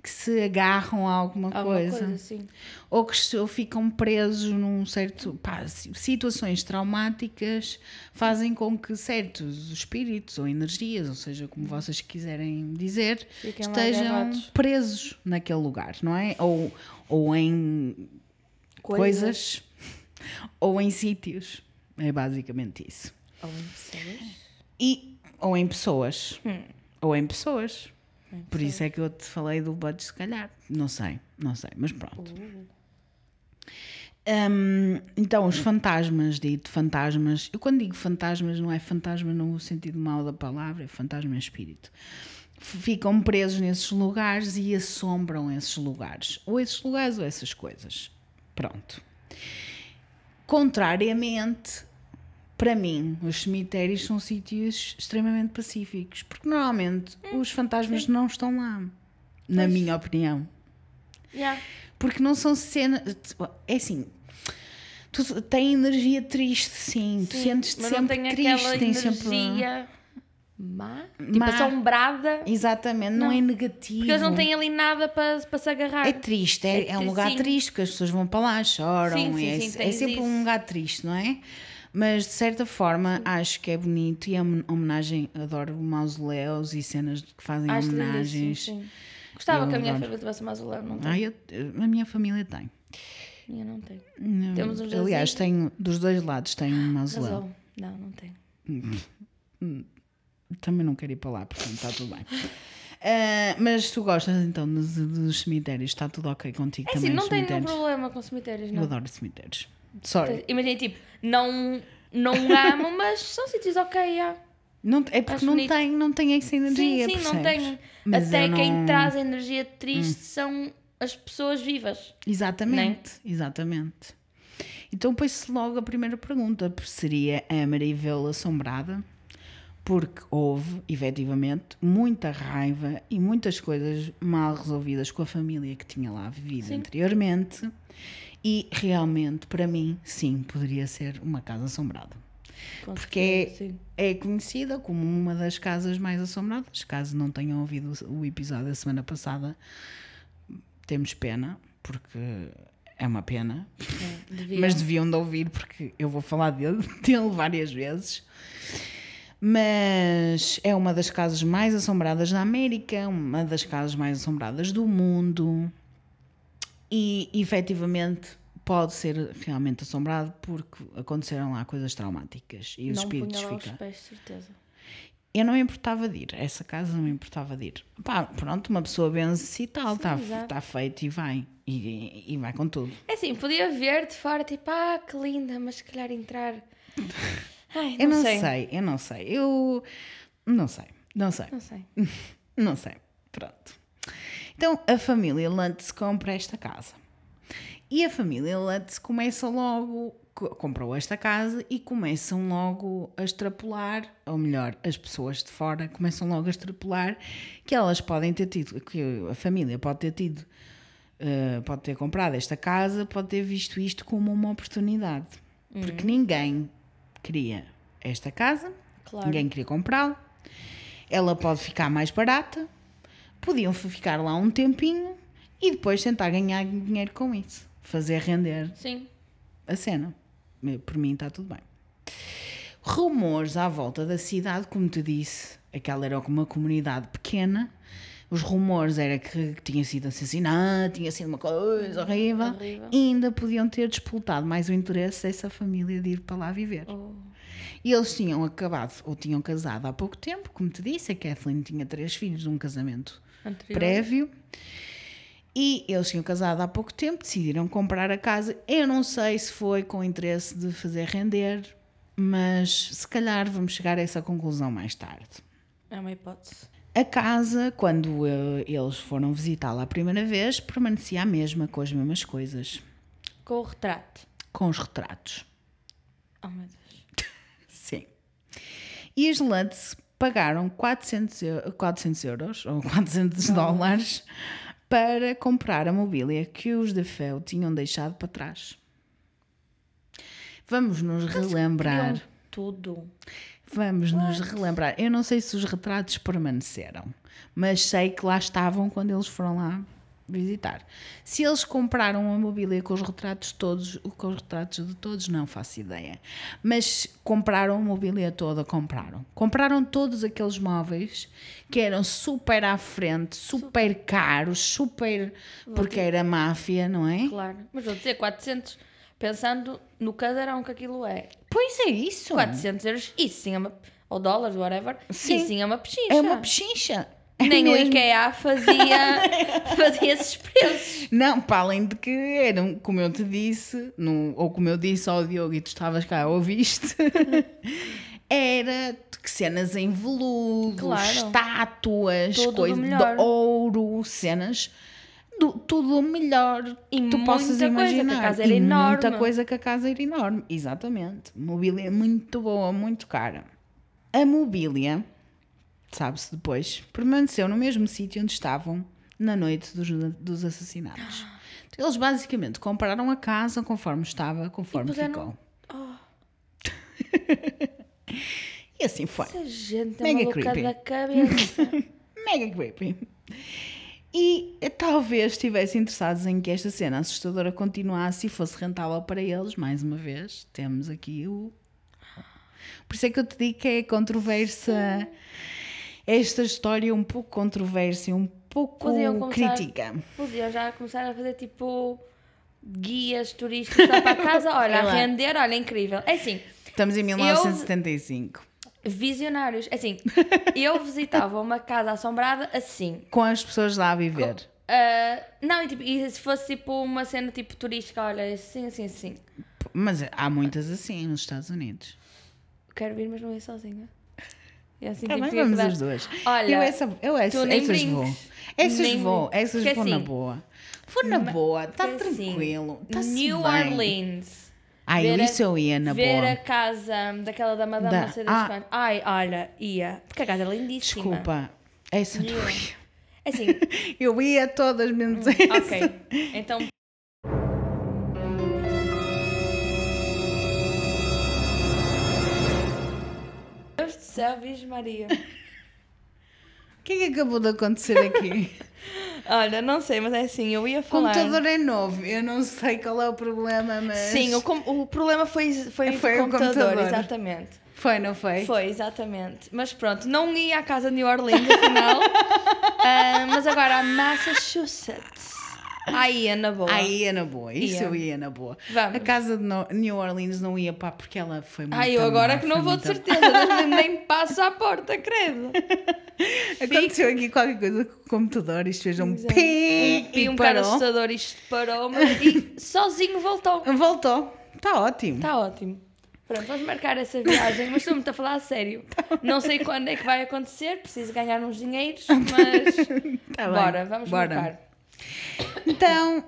que se agarram a alguma, Alguma coisa. coisa. Ou que ou ficam presos num certo. Pá, si- situações traumáticas fazem com que certos espíritos ou energias, ou seja, como vocês quiserem dizer, Fiquem estejam presos naquele lugar, não é? Ou, ou em coisas. ou em sítios. É basicamente isso. Ou em pessoas. E, ou em pessoas. Hum. Ou em pessoas. Por isso é que eu te falei do Bud, se calhar. Não sei, não sei, mas pronto. Uh, Hum, então, os fantasmas, dito fantasmas, eu quando digo fantasmas, não é fantasma no sentido mau da palavra, é fantasma é espírito. Ficam presos nesses lugares e assombram esses lugares, ou esses lugares ou essas coisas. Pronto. Contrariamente, para mim, os cemitérios são sítios extremamente pacíficos, porque normalmente os fantasmas não estão lá, na Pois. minha opinião. yeah. Porque não são cenas. É assim. Tu tem energia triste, sim. tu Sim, sentes-te mas não sempre triste. tem energia sempre. Má, tipo Má. assombrada, Exatamente, não, Não. é negativo. porque eles não têm ali nada para, para se agarrar. É triste, é, É é um lugar sim. triste, porque as pessoas vão para lá, choram. Sim, sim, é, sim, é sempre isso. um lugar triste, não é? Mas de certa forma acho que é bonito e é uma homenagem. Adoro mausoléus e cenas que fazem Acho homenagens. lindíssimo, sim. Gostava Eu que a minha adoro. família tivesse mausoléu, não tem. Ah, eu- a minha família tem. Minha não tem. Não, Temos um Aliás, tenho, dos dois lados tenho um mausoléu. Não, não tem. Também não quero ir para lá, portanto está tudo bem. Ah, mas tu gostas então dos, dos cemitérios? Está tudo ok contigo É também? assim, não tenho nenhum problema com cemitérios, Eu não. adoro cemitérios. Sorry. Imagina, tipo, não, não amo, mas são sítios ok, já. Não, é porque Acho não bonito. tem, não tem essa energia. Sim, sim, não percebes? tenho. Mas Até eu quem não- Hum. traz a energia triste são as pessoas vivas. Exatamente, exatamente. Então põe-se logo a primeira pergunta: seria a Marivela assombrada? Porque houve, efetivamente, muita raiva e muitas coisas mal resolvidas com a família que tinha lá vivido Sim. anteriormente. E realmente, para mim, sim, poderia ser uma casa assombrada. Com Porque é, certeza, sim. é conhecida como uma das casas mais assombradas. Caso não tenham ouvido o o episódio da semana passada, temos pena, porque é uma pena. É, deviam. Mas deviam de ouvir, porque eu vou falar dele, dele várias vezes. Mas é uma das casas mais assombradas da América, uma das casas mais assombradas do mundo. E efetivamente pode ser realmente assombrado porque aconteceram lá coisas traumáticas e os não espíritos ficam. pés, certeza. Eu não me importava de ir, essa casa não me importava de ir. Pá, pronto, uma pessoa vence e tal, está tá feito e vai. E, e vai com tudo. É assim, podia ver de fora, tipo, ah, que linda, mas se calhar entrar. Ai, não, Eu não sei. sei. eu não sei. Eu não sei, não sei, Não sei. não sei. Pronto. Então a família Lantz compra esta casa. E a família Lantz começa logo, co- comprou esta casa e começam logo a extrapolar, ou melhor, as pessoas de fora começam logo a extrapolar que elas podem ter tido, que a família pode ter tido, eh, pode ter comprado esta casa, pode ter visto isto como uma oportunidade. Porque ninguém queria esta casa, Claro. ninguém queria comprá-la. Ela pode ficar mais barata, podiam ficar lá um tempinho e depois tentar ganhar dinheiro com isso, fazer render Sim. a cena. Por mim está tudo bem. Rumores à volta da cidade, como te disse, aquela era uma comunidade pequena. Os rumores era que tinha sido assassinado, tinha sido uma coisa horrível. Horrível. E ainda podiam ter despoltado mais o interesse dessa família de ir para lá viver. Oh. E eles tinham acabado, ou tinham casado há pouco tempo, como te disse, a Kathleen tinha três filhos de um casamento Anterior. prévio. E eles tinham casado há pouco tempo, decidiram comprar a casa. Eu não sei se foi com o interesse de fazer render, mas se calhar vamos chegar a essa conclusão mais tarde. É uma hipótese. A casa, quando eh, eles foram visitá-la a primeira vez, permanecia a mesma, com as mesmas coisas, Com o retrato. com os retratos. Oh meu Deus. Sim. E os Lutz pagaram 400, eu- 400 euros ou 400 dólares para comprar a mobília que os de Feu tinham deixado para trás. Vamos nos relembrar. Queriam tudo. Vamos nos relembrar. Eu não sei se os retratos permaneceram, mas sei que lá estavam quando eles foram lá visitar. Se eles compraram a mobília com os retratos todos, com os retratos de todos, não faço ideia. Mas compraram a mobília toda, compraram. Compraram todos aqueles móveis que eram super à frente, super caros, super porque era máfia, não é? Claro. Mas vou dizer, 400, pensando no casarão que aquilo é. Pois é isso. 400 euros, isso sim é uma. Ou dólares, whatever. Sim. Isso sim é uma pechincha. É uma pechincha. É Nem o mesmo. IKEA fazia, fazia esses preços. Não, para além de que eram, como eu te disse, no, ou como eu disse ao Diogo e tu estavas cá, ouviste, era que cenas em veludo, Claro. estátuas, Tudo coisas de ouro, cenas, do, tudo o melhor E que tu possas muita coisa, a imaginar. casa era e enorme. muita coisa que a casa era enorme, exatamente. Mobília muito boa, muito cara. A mobília, sabe-se depois, permaneceu no mesmo sítio onde estavam na noite dos, dos assassinatos. Eles basicamente compraram a casa conforme estava, conforme puseram- ficou. e assim foi. Essa gente é Mega maluca creepy. da cabeça. Mega creepy. E eh, talvez estivessem interessados em que esta cena assustadora continuasse e fosse rentável para eles. Mais uma vez, temos aqui o Por isso é que eu te digo que é controversa. Esta história é um pouco controversa, um pouco Podiam crítica. Podia já começar a fazer tipo guias turísticos para casa. Olha, lá. a render, olha, incrível. É assim, Estamos em 1975. Visionários. É assim, eu visitava uma casa assombrada assim. Com as pessoas lá a viver. Ah, não, e, tipo, e se fosse tipo uma cena tipo turística, olha, assim, assim, assim. Mas há muitas assim nos Estados Unidos. Quero vir, mas não ia sozinha. E assim, Tá tipo, bem, vamos as duas. Olha, eu essa, eu essa, essas vou. Essas Nem vou, essas vou na assim, boa. Vou na boa, está assim, tranquilo. Tá-se New bem. Orleans. Ai, ver a- isso eu ia na ver boa. a casa daquela da Madame Da- das ah. Ai, olha, ia. Porque a casa é lindíssima. Desculpa. Essa não ia. É Assim, Eu ia todas menos essa. ok. Então. Deus do céu, Virgem Maria. O que é que acabou de acontecer aqui? Olha, não sei, mas é assim, eu ia O falar. computador é novo, eu não sei qual é o problema, mas. Sim, o, com- o problema foi, foi, Foi o o computador, computador. exatamente. Foi, não foi? Foi, exatamente. Mas pronto, não ia à casa de New Orleans, afinal. Ah, mas agora a Massachusetts. Aí é na boa. Aí ia na boa, isso Ia. eu ia na boa. Vamos. A casa de New Orleans não ia pá porque ela foi muito Ai, eu agora má, que não vou de certeza, nem passo à porta, credo. Aconteceu aqui qualquer coisa com o computador, isto fez um Exato. pi E e um bocado assustador, isto parou, mas e sozinho voltou. Voltou, está ótimo. Está ótimo. Pronto, vamos marcar essa viagem, mas estou-me a falar a sério. Não sei quando é que vai acontecer, preciso ganhar uns dinheiros, mas Tá bora, vamos bora. marcar. Então,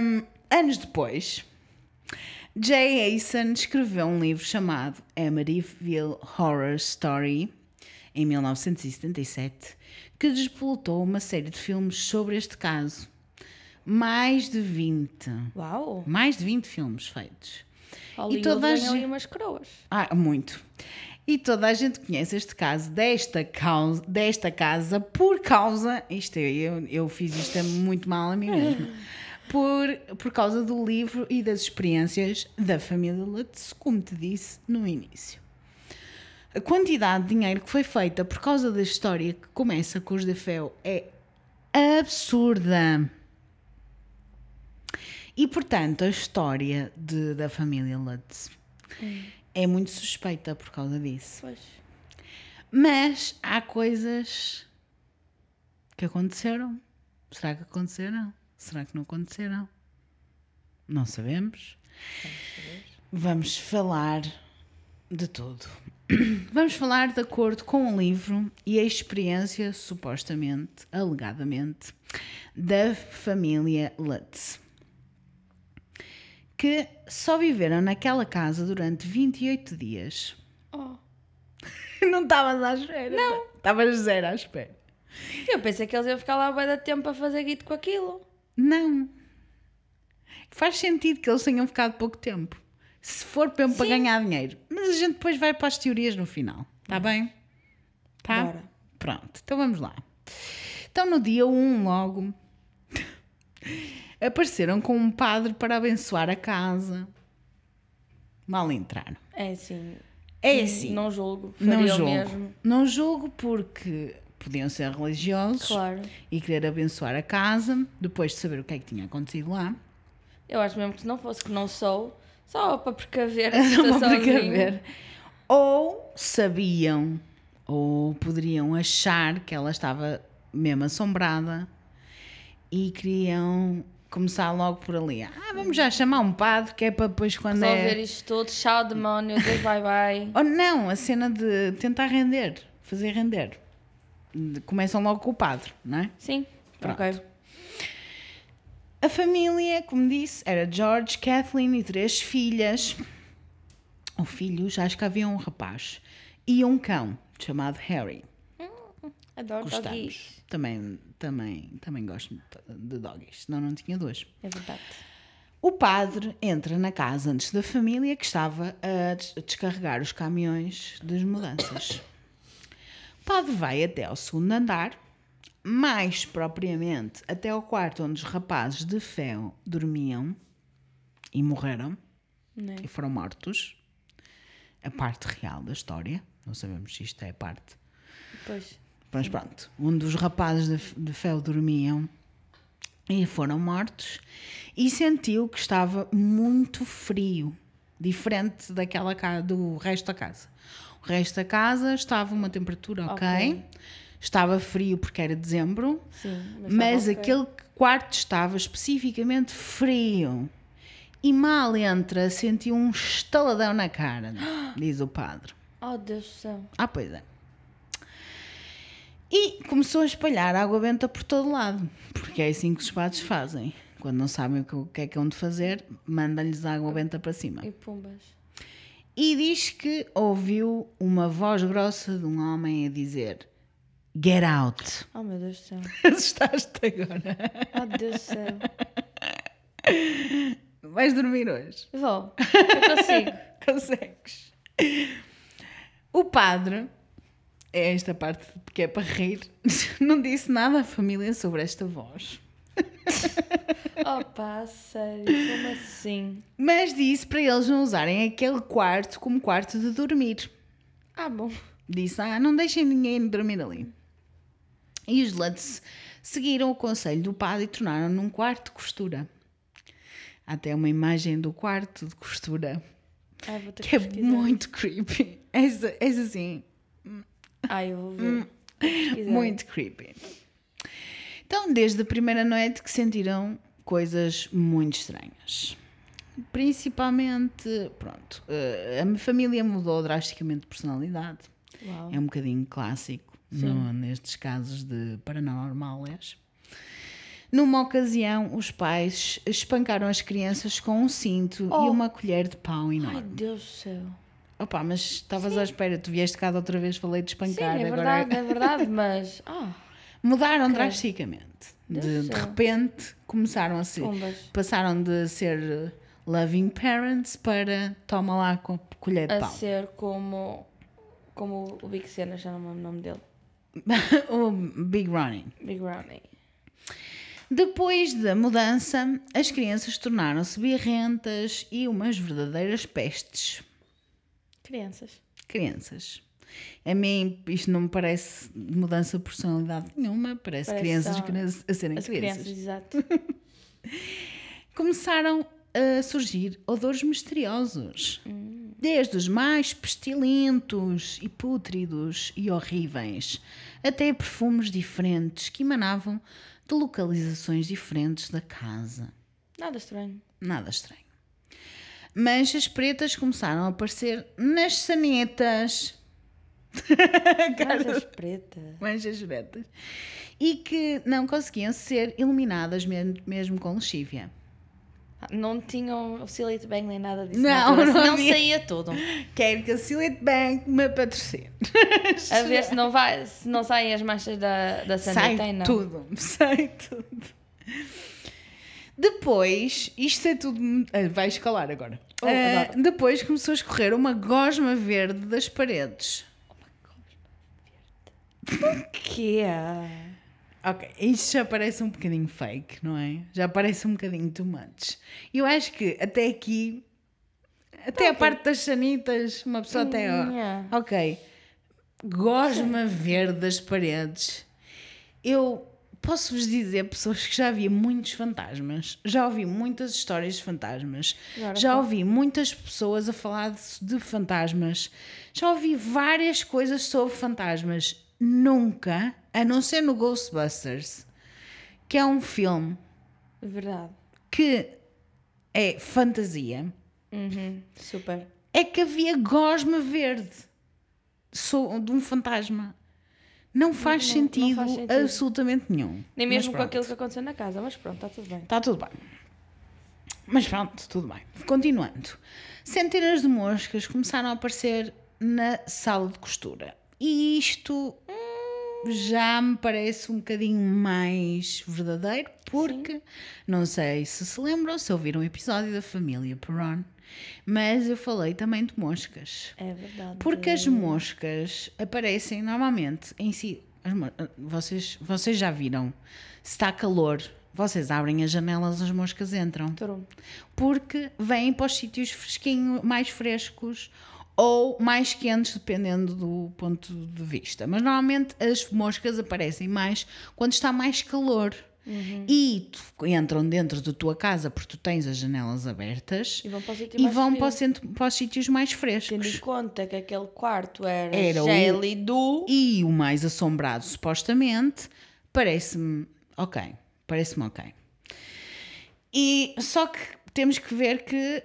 hum, anos depois, Jay Eason escreveu um livro chamado Amityville Horror Story, em 1977, que despoletou uma série de filmes sobre este caso. Mais de 20. Uau! Mais de 20 filmes feitos. Hollywood toda a ganhou umas coroas. Ah, muito. E toda a gente conhece este caso desta, causa, desta casa por causa. Isto é, eu, eu fiz isto muito mal a mim mesma. Por, por causa do livro e das experiências da família Lutz, como te disse no início. A quantidade de dinheiro que foi feita por causa da história que começa com os de Feo é absurda. E portanto, a história de- da família Lutz é muito suspeita por causa disso. Pois. Mas há coisas que aconteceram. Será que aconteceram? Será que não aconteceram? Não sabemos. Vamos falar de tudo. Vamos falar de acordo com o livro e a experiência, supostamente, alegadamente, da família Lutz. Que só viveram naquela casa durante 28 dias. Oh. Não estavas à espera? Não. Estavas zero à espera. Eu pensei que eles iam ficar lá bem da tempo a fazer guito com aquilo. Não. Faz sentido que eles tenham ficado pouco tempo. Se for mesmo para ganhar dinheiro. Mas a gente depois vai para as teorias no final. Está bem? Tá? Bora. Pronto, então vamos lá. Então no dia 1 logo apareceram com um padre para abençoar a casa. Mal entraram. É assim. É assim. Não julgo. Não julgo. mesmo. Não julgo porque podiam ser religiosos Claro. e querer abençoar a casa, depois de saber o que é que tinha acontecido lá. Eu acho mesmo que se não fosse que não sou, só para precaver a Só para situação. precaver. Ou sabiam, ou poderiam achar que ela estava mesmo assombrada e queriam começar logo por ali. Ah, vamos já chamar um padre que é para depois quando Resolver é. isto tudo. Tchau, demónio. Deus, bye bye. Ou não, a cena de tentar render, fazer render. De- Começam logo com o padre, não é? Sim. Pronto. Ok. A família, como disse, era George, Kathleen e três filhas. Ou filhos, acho que havia um rapaz. E um cão, chamado Harry. Adoro Gostamos. doggies. Também, também, também gosto de doggies, senão não tinha dois. É verdade. O padre entra na casa antes da família que estava a des- a descarregar os caminhões das mudanças. O padre vai até ao segundo andar, mais propriamente até ao quarto onde os rapazes de fé dormiam e morreram Né? e foram mortos. a parte real da história. Não sabemos se isto é a parte. Pois. Mas pronto, um dos rapazes de, de Fel dormiam e foram mortos e sentiu que estava muito frio, diferente daquela casa, do resto da casa. O resto da casa estava uma temperatura ok, Ok. estava frio porque era dezembro, Sim. mas ok. aquele quarto estava especificamente frio. E mal entra, sentiu um estaladão na cara, diz o padre. Oh, Deus do céu. Ah, pois é. E começou a espalhar água benta por todo lado, porque é assim que os padres fazem. Quando não sabem o que- é que hão de fazer, mandam-lhes água benta para cima. E pumbas. E diz que ouviu uma voz grossa de um homem a dizer: Get out! Oh, meu Deus do céu. Assustaste agora. Oh, Deus do céu. Vais dormir hoje. Vou. Eu consigo. Consegues. O padre, é esta parte que é para rir, não disse nada à família sobre esta voz. Oh, pá, sério. Como assim? Mas disse para eles não usarem aquele quarto como quarto de dormir. Ah, bom. Disse: Ah, não deixem ninguém dormir ali. E os Lutz seguiram o conselho do padre e tornaram num quarto de costura. Há até uma imagem do quarto de costura que é muito creepy. És, és assim, Ai, eu vou ver. Pesquisar. muito creepy. Então, desde a primeira noite que sentiram coisas muito estranhas. Principalmente, pronto, eh, a minha família mudou drasticamente de personalidade. Uau. É um bocadinho clássico no- nestes casos de paranormais. Numa ocasião, os pais espancaram as crianças com um cinto e Oh. uma colher de pau Ai, enorme. Deus do céu. Opa, mas estavas à espera, tu vieste cá outra vez, falei de Sim, espancar, é agora verdade, é verdade, mas. Ah, mudaram drasticamente. De, de repente começaram a ser, Pumbas. passaram de ser uh, loving parents para toma lá com colher de a pau. ser como. Como o Big Cena, já não me lembro o nome dele. o Big Running. Big Ronnie. Depois da mudança, as crianças tornaram-se birrentas e umas verdadeiras pestes. Crianças. Crianças. A mim, isto não me parece mudança de personalidade nenhuma, parece, Parece crianças a serem As crianças. crianças, exato. Começaram a surgir odores misteriosos. Desde os mais pestilentos e pútridos e horríveis, até perfumes diferentes que emanavam de localizações diferentes da casa. Nada estranho. Nada estranho. Manchas pretas começaram a aparecer nas sanetas. Manchas pretas. Manchas pretas. E que não conseguiam ser iluminadas mesmo, mesmo com lexívia. Não tinham o Silite Bang nem nada disso. Não, não havia. saía tudo. Quero que a Silent Bank me patrocine. A ver se não, vai, se não saem as manchas da, da Sai sanita, não. tudo, sai tudo. Depois, isto é tudo. ah, Vai escalar agora. Oh, adoro. depois começou a escorrer uma gosma verde das paredes. Que é? Ok, isto já parece um bocadinho fake, não é? Já parece um bocadinho too much. Eu acho que até aqui, até a parte das sanitas, uma pessoa até. ó, Yeah. Ok, gosma verde das paredes. Eu posso-vos dizer, pessoas que já vi muitos fantasmas, já ouvi muitas histórias de fantasmas, Agora já ouvi muitas pessoas a falar de, de fantasmas, já ouvi várias coisas sobre fantasmas. Nunca, a não ser no Ghostbusters, que é um filme Verdade. que é fantasia, Uhum. Super. é que havia gosma verde so- de um fantasma. Não faz, Não- não sentido, faz sentido. absolutamente nenhum. Nem mesmo com aquilo que aconteceu na casa, mas pronto, está tudo bem. Está tudo bem. Mas pronto, tudo bem. Continuando. Centenas de moscas começaram a aparecer na sala de costura. E isto hum, já me parece um bocadinho mais verdadeiro, porque não sei se se lembram, se ouviram o episódio da família Perron, mas eu falei também de moscas. É verdade. Porque as moscas aparecem normalmente em si. Vocês, vocês já viram? Se está calor, vocês abrem as janelas, as moscas entram. Turum. Porque vêm para os sítios fresquinhos, mais frescos, ou mais quentes, dependendo do ponto de vista. Mas normalmente as moscas aparecem mais quando está mais calor. Uhum. E tu- entram dentro da tua casa porque tu tens as janelas abertas E vão para o e mais vão para, o centro- para os sítios mais Tendo frescos. em conta que aquele quarto era, Era o- gélido. E o mais assombrado, supostamente, parece-me ok. Parece-me ok. E só que temos que ver que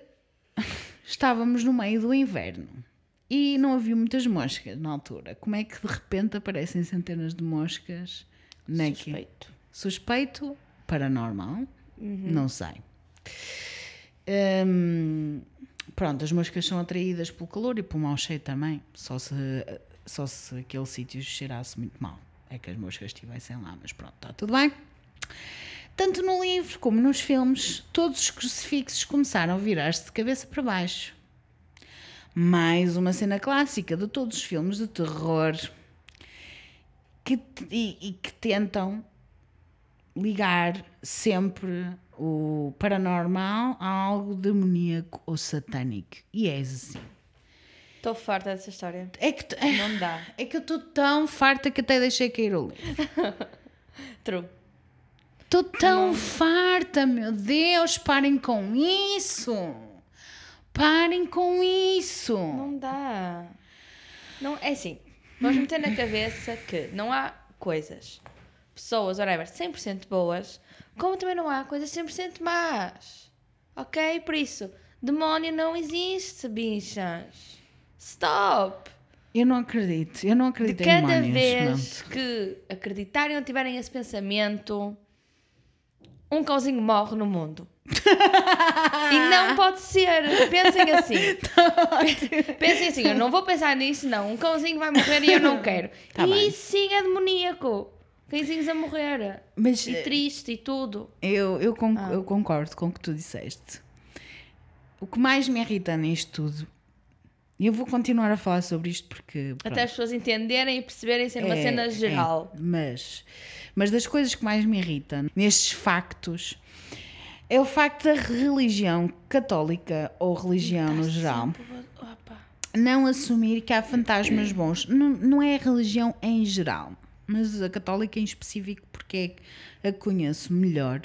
estávamos no meio do inverno e não havia muitas moscas na altura. Como é que de repente aparecem centenas de moscas Suspeito. Suspeito? Paranormal? Não sei. Hum, pronto, as moscas são atraídas pelo calor e pelo mau cheiro também. Só se, só se aquele sítio cheirasse muito mal. É que as moscas estivessem lá, mas pronto, está tudo bem. Tanto no livro como nos filmes, todos os crucifixos começaram a virar-se de cabeça para baixo. Mais uma cena clássica de todos os filmes de terror que, e, e que tentam ligar sempre o paranormal a algo demoníaco ou satânico. E és assim. Estou farta dessa história. É que, Não dá. é que eu estou tão farta que até deixei cair o livro. True. Estou tão farta, meu Deus, parem com isso. Parem com isso. Não dá. Não, é assim, vamos meter na cabeça que não há coisas, pessoas, whatever, 100% boas, como também não há coisas 100% más. Ok? Por isso, demónio não existe, bichas. Stop! Eu não acredito. Eu não De acredito em cada demónios. vez que acreditarem ou tiverem esse pensamento, um cãozinho morre no mundo. e não pode ser. Pensem assim. Pensem assim, eu não vou pensar nisso, não. Um cãozinho vai morrer e eu não quero. Tá e bem. isso sim é demoníaco. Cãezinhos a morrer. Mas E eh, triste e tudo. eu, eu, con- Ah. eu concordo com o que tu disseste. O que mais me irrita nisto tudo, e eu vou continuar a falar sobre isto porque. Até pronto, as pessoas entenderem e perceberem ser uma É, cena é, geral. mas, mas das coisas que mais me irritam nestes factos é o facto da religião católica ou religião no geral Opa. não assumir que há fantasmas bons. Não, não é a religião em geral, mas a católica em específico, porque é a conheço melhor.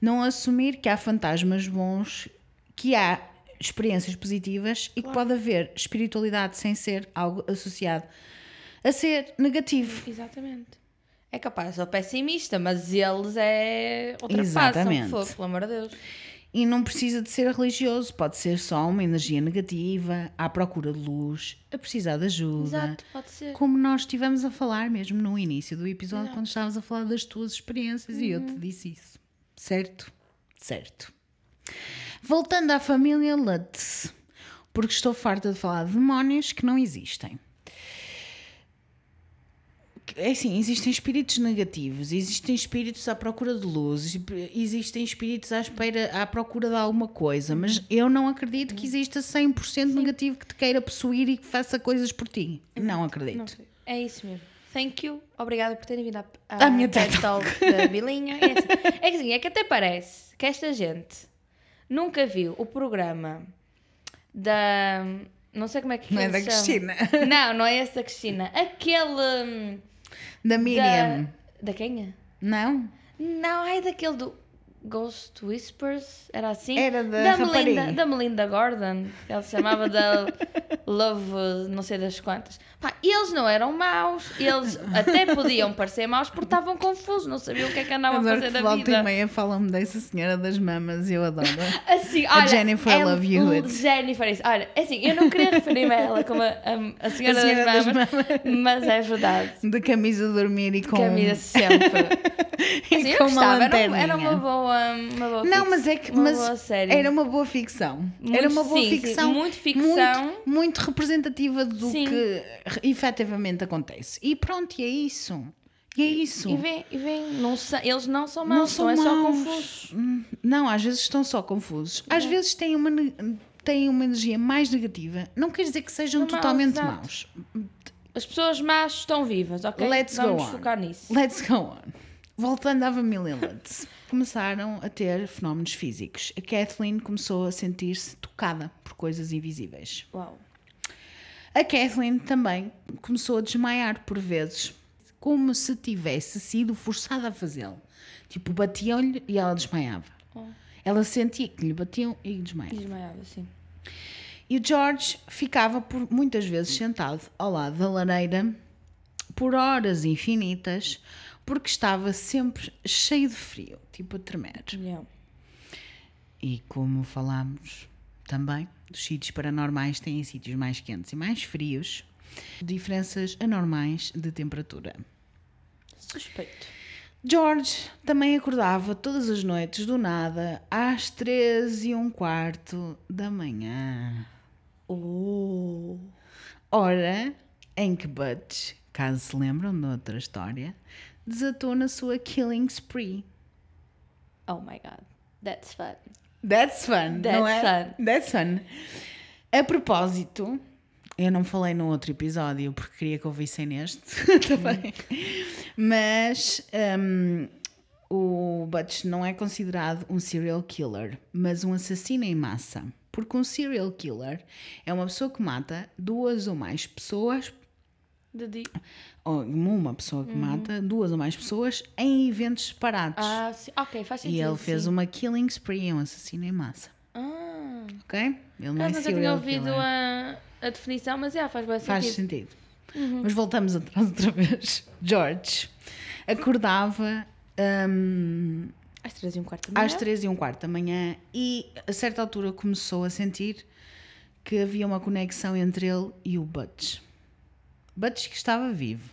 Não assumir que há fantasmas bons, que há experiências positivas e que pode haver espiritualidade sem ser algo associado a ser negativo. Exatamente. É capaz, sou pessimista, mas eles é. ultrapassam. Exatamente. Fogo, pelo amor de Deus. E não precisa de ser religioso, pode ser só uma energia negativa, à procura de luz, a precisar de ajuda. Exato, pode ser. Como nós estivemos a falar mesmo no início do episódio, quando estávamos a falar das tuas experiências e eu te disse isso. Certo? Certo. Voltando à família Lutz, porque estou farta de falar de demónios que não existem. É assim, existem espíritos negativos, existem espíritos à procura de luz, existem espíritos à espera, à procura de alguma coisa, mas eu não acredito que exista 100% negativo que te queira possuir e que faça coisas por ti. Não acredito. Não. É isso mesmo. Thank you. Obrigada por terem vindo à, À minha TED Talk da Bilinha. É, assim, é que assim, é que até parece que esta gente nunca viu o programa da. Não sei como é que Não é da chama. Cristina. Não, não é esse da Cristina. Aquele. Da Miriam. Da, da quem? Não? Não, ai daquele do Ghost Whispers, era assim? Era da Melinda, rapariga. da Melinda Gordon, ela se chamava da Love, não sei das quantas. Pá, eles não eram maus, eles até podiam parecer maus porque estavam confusos, não sabiam o que é que andavam a fazer que da volta e vida. meia falam-me dessa senhora das mamas, eu adoro. Assim, olha, Jennifer é Love Hewitt. Jennifer, isso. olha, é assim, eu não queria referir-me a ela como a, a, a senhora, A senhora das, das mamas, mas é verdade. De camisa de dormir e com. Camisa sempre. e Assim, eu com uma gostava, era, lanterninha. era uma boa, uma boa Não, mas é que uma mas era uma boa ficção. Muito- era uma boa sim, sim, ficção. muito ficção. Muito, muito representativa do Sim. que efetivamente acontece. E pronto, e é isso. E é isso. E vem, e vem não sa- eles não são Não maus, são são, é só maus. confusos. Hum, Não, às vezes estão só confusos. Às vezes têm uma, têm uma energia mais negativa. Não quer dizer que sejam Não, totalmente exato. maus. As pessoas más estão vivas, ok? Let's go Vamos on. focar nisso. Let's go on. Voltando à família Lutz. Começaram a ter fenómenos físicos. A Kathleen começou a sentir-se tocada por coisas invisíveis. Uau. A Kathleen também começou a desmaiar por vezes, como se tivesse sido forçada a fazê-lo. Tipo, batiam-lhe e ela desmaiava. Oh. Ela sentia que lhe batiam e desmaiava. Desmaiava, sim. E o George ficava por muitas vezes sentado ao lado da lareira por horas infinitas, porque estava sempre cheio de frio, tipo a tremer. Yeah. E como falámos também, os sítios paranormais têm sítios mais quentes e mais frios, diferenças anormais de temperatura. Suspeito. George também acordava todas as noites do nada às três e um quarto da manhã. Oh. Hora em que Butch, caso se lembram de outra história, desatou na sua killing spree. Oh my god. That's fun. That's fun, That's não é? fun. That's fun. A propósito, eu não falei no outro episódio porque queria que ouvissem neste também, mas hum, o Butch não é considerado um serial killer, mas um assassino em massa. Porque um serial killer é uma pessoa que mata duas ou mais pessoas, Ou uma pessoa que mata duas ou mais pessoas em eventos separados. Uhum. Ah, sim. Ok, faz sentido. e ele fez sim. uma killing spree, é um assassino em massa. Ah. Ok? Ele não Eu é nunca tinha ouvido a, a definição, mas já, faz bem Faz sentido. sentido. Mas voltamos atrás outra vez. George acordava hum, Às três e um quarto da às manhã. três e um quarto da manhã e a certa altura começou a sentir que havia uma conexão entre ele e o Butch. Butch que estava vivo.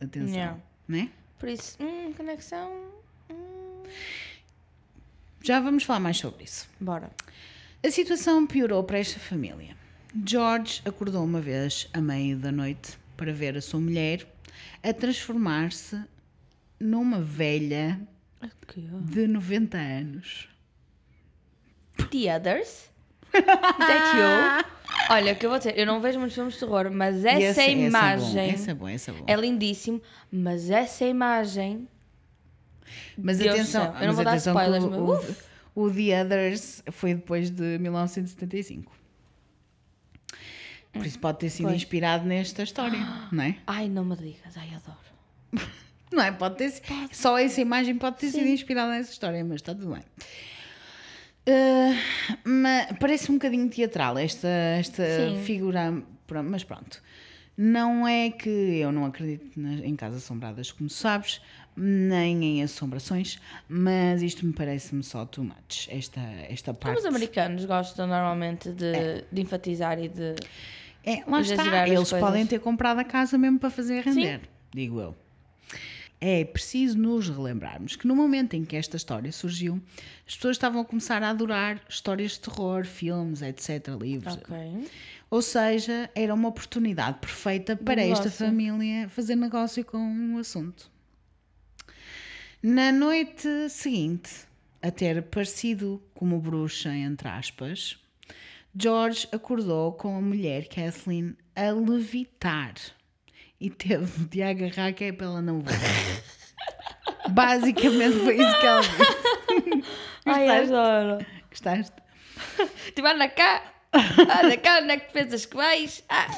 Atenção. Yeah. Né? Por isso, hum, conexão. Hum. Já vamos falar mais sobre isso. Bora. A situação piorou para esta família. George acordou uma vez à meia da noite para ver a sua mulher a transformar-se numa velha Ok. de 90 anos. The Others? Is that you? Olha, o que eu vou dizer, eu não vejo muitos filmes de terror, mas essa esse é bom, imagem é bom, é bom. é lindíssimo, mas essa imagem. Mas Deus atenção, céu, eu não mas vou dar spoilers, o, mas o, o The Others foi depois de 1975. Por isso pode ter sido Pois. inspirado nesta história, não é? Ai, não me digas, ai, adoro. Não é? Pode ter sido. Só essa imagem pode ter sido Sim. inspirada nessa história, mas está tudo bem. Ah, mas parece um bocadinho teatral esta, esta Sim. figura, mas pronto. Não é que eu não acredito em casas assombradas, como sabes, nem em assombrações, mas isto me parece-me só too much. Esta, esta Como parte. os americanos gostam normalmente de, de enfatizar e de. É, lá está. Eles podem ter comprado a casa mesmo para fazer render, digo eu. É preciso nos relembrarmos que no momento em que esta história surgiu, as pessoas estavam a começar a adorar histórias de terror, filmes, etc., livros. Ok. Ou seja, era uma oportunidade perfeita para esta família fazer negócio com o assunto. Na noite seguinte, a ter parecido como bruxa, entre aspas, George acordou com a mulher Kathleen a levitar e teve de agarrar que é para ela não voar. Basicamente foi isso que ela disse. Ai, adoro. Gostaste? Tipo, anda cá. Anda cá, onde é que pensas que vais? Ah.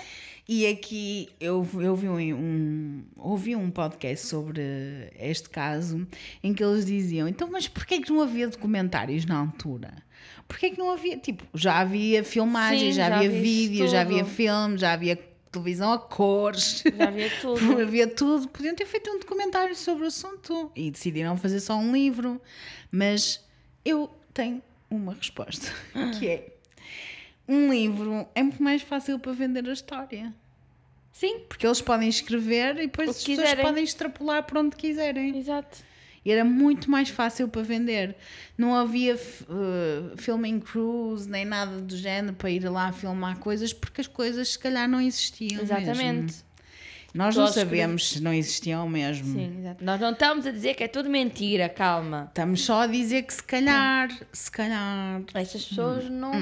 E aqui eu, eu vi um, um- ouvi um podcast sobre este caso em que eles diziam: então, mas porquê que não havia documentários na altura? Porquê que não havia? Tipo, já havia filmagens, Sim, já, já havia vi vídeos, já havia filmes, já havia televisão a cores. Já havia tudo. havia tudo. Podiam ter feito um documentário sobre o assunto e decidiram fazer só um livro. Mas eu tenho uma resposta, que é um livro é muito mais fácil para vender a história. Sim, Porque eles podem escrever e depois as pessoas quiserem. podem extrapolar para onde quiserem. exato. E era muito mais fácil para vender. Não havia uh, filming crews nem nada do género para ir lá filmar coisas porque as coisas se calhar não existiam. Exatamente. mesmo. Nós não Nós sabemos se não existiam mesmo. Sim, exato. Nós não estamos a dizer que é tudo mentira, calma. Estamos só a dizer que se calhar, se calhar. Estas pessoas não.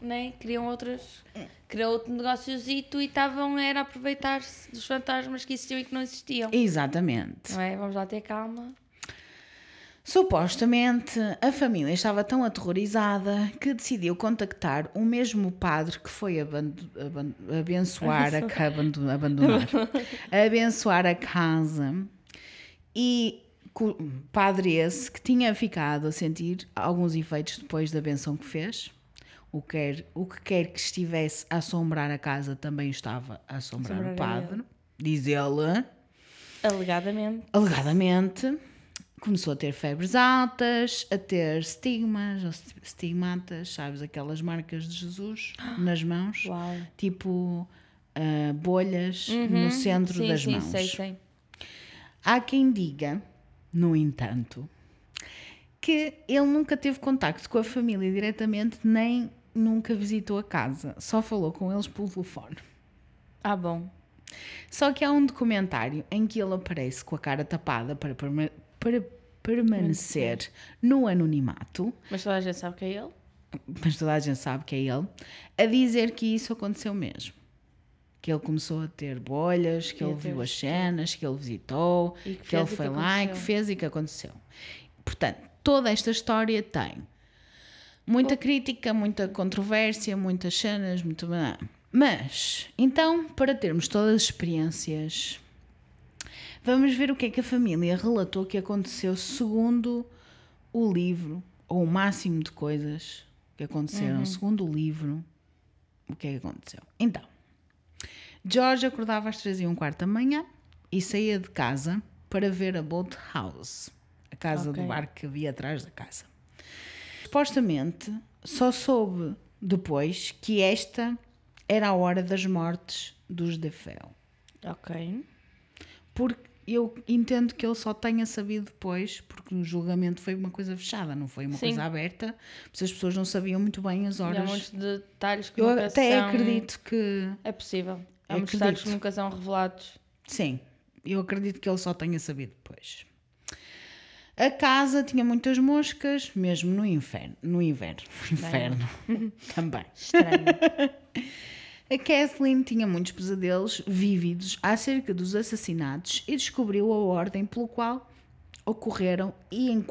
né, criam outras. Criam outro negóciozito e estavam era a aproveitar-se dos fantasmas que existiam e que não existiam. Exatamente. Não é? Vamos lá ter calma. Supostamente, a família estava tão aterrorizada que decidiu contactar o mesmo padre que foi abençoar a abando- abandonar, abençoar a casa. E padre esse que tinha ficado a sentir alguns efeitos depois da benção que fez. O, quer, o que quer que estivesse a assombrar a casa também estava a assombrar o Assombrar a padre, diz ele. Alegadamente. alegadamente, começou a ter febres altas, a ter estigmas, estigmatas, sabes, aquelas marcas de Jesus nas mãos, Uau. tipo ah, bolhas no centro sim, das sim, mãos. sei, sei. Há quem diga, no entanto, que ele nunca teve contacto com a família diretamente, nem nunca visitou a casa, só falou com eles pelo telefone. Ah, bom. Só que há um documentário em que ele aparece com a cara tapada para, para permanecer no anonimato, Mas toda a gente sabe que é ele? mas toda a gente sabe que é ele, a dizer que isso aconteceu mesmo. Que ele começou a ter bolhas, que E ele viu as cenas, que ele visitou, que, que ele foi que lá e que fez e que aconteceu. Portanto, toda esta história tem muita crítica, muita controvérsia, muitas cenas, muito. Mas, então, para termos todas as experiências, vamos ver o que é que a família relatou que aconteceu segundo o livro, ou o máximo de coisas que aconteceram segundo o livro. O que é que aconteceu? Então, George acordava às três e um quarto da manhã e saía de casa para ver a Boat House, a casa Ok. do bar que havia atrás da casa. Supostamente, só soube depois que esta era a hora das mortes dos DeFeo. Ok. Porque eu entendo que ele só tenha sabido depois, porque o julgamento foi uma coisa fechada, não foi uma Sim. coisa aberta, mas as pessoas não sabiam muito bem as E há horas. muitos detalhes que eu nunca até são... acredito que. É possível. Há muitos detalhes que nunca são revelados. Sim, eu acredito que ele só tenha sabido depois. A casa tinha muitas moscas, mesmo no inferno. No inverno. Inferno. Também. Estranho. A Kathleen tinha muitos pesadelos vívidos acerca dos assassinatos e descobriu a ordem pelo qual ocorreram e em,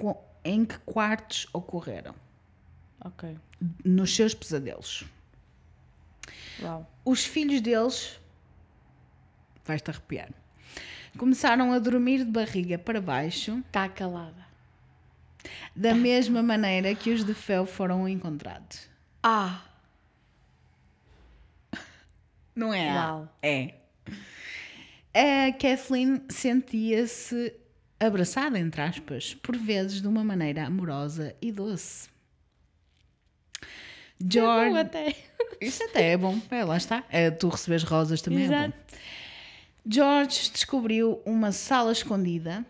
em que quartos ocorreram. ok. Nos seus pesadelos. Uau. Os filhos deles. Vais-te arrepiar. Começaram a dormir de barriga para baixo, Está calada. da mesma maneira que os de Fel foram encontrados. Ah. Não é? Uau. É. A Kathleen sentia-se abraçada, entre aspas, por vezes de uma maneira amorosa e doce. Bom, George. até. Isso até é bom. É, lá está. É, tu recebes rosas também é bom. Exato. George descobriu uma sala escondida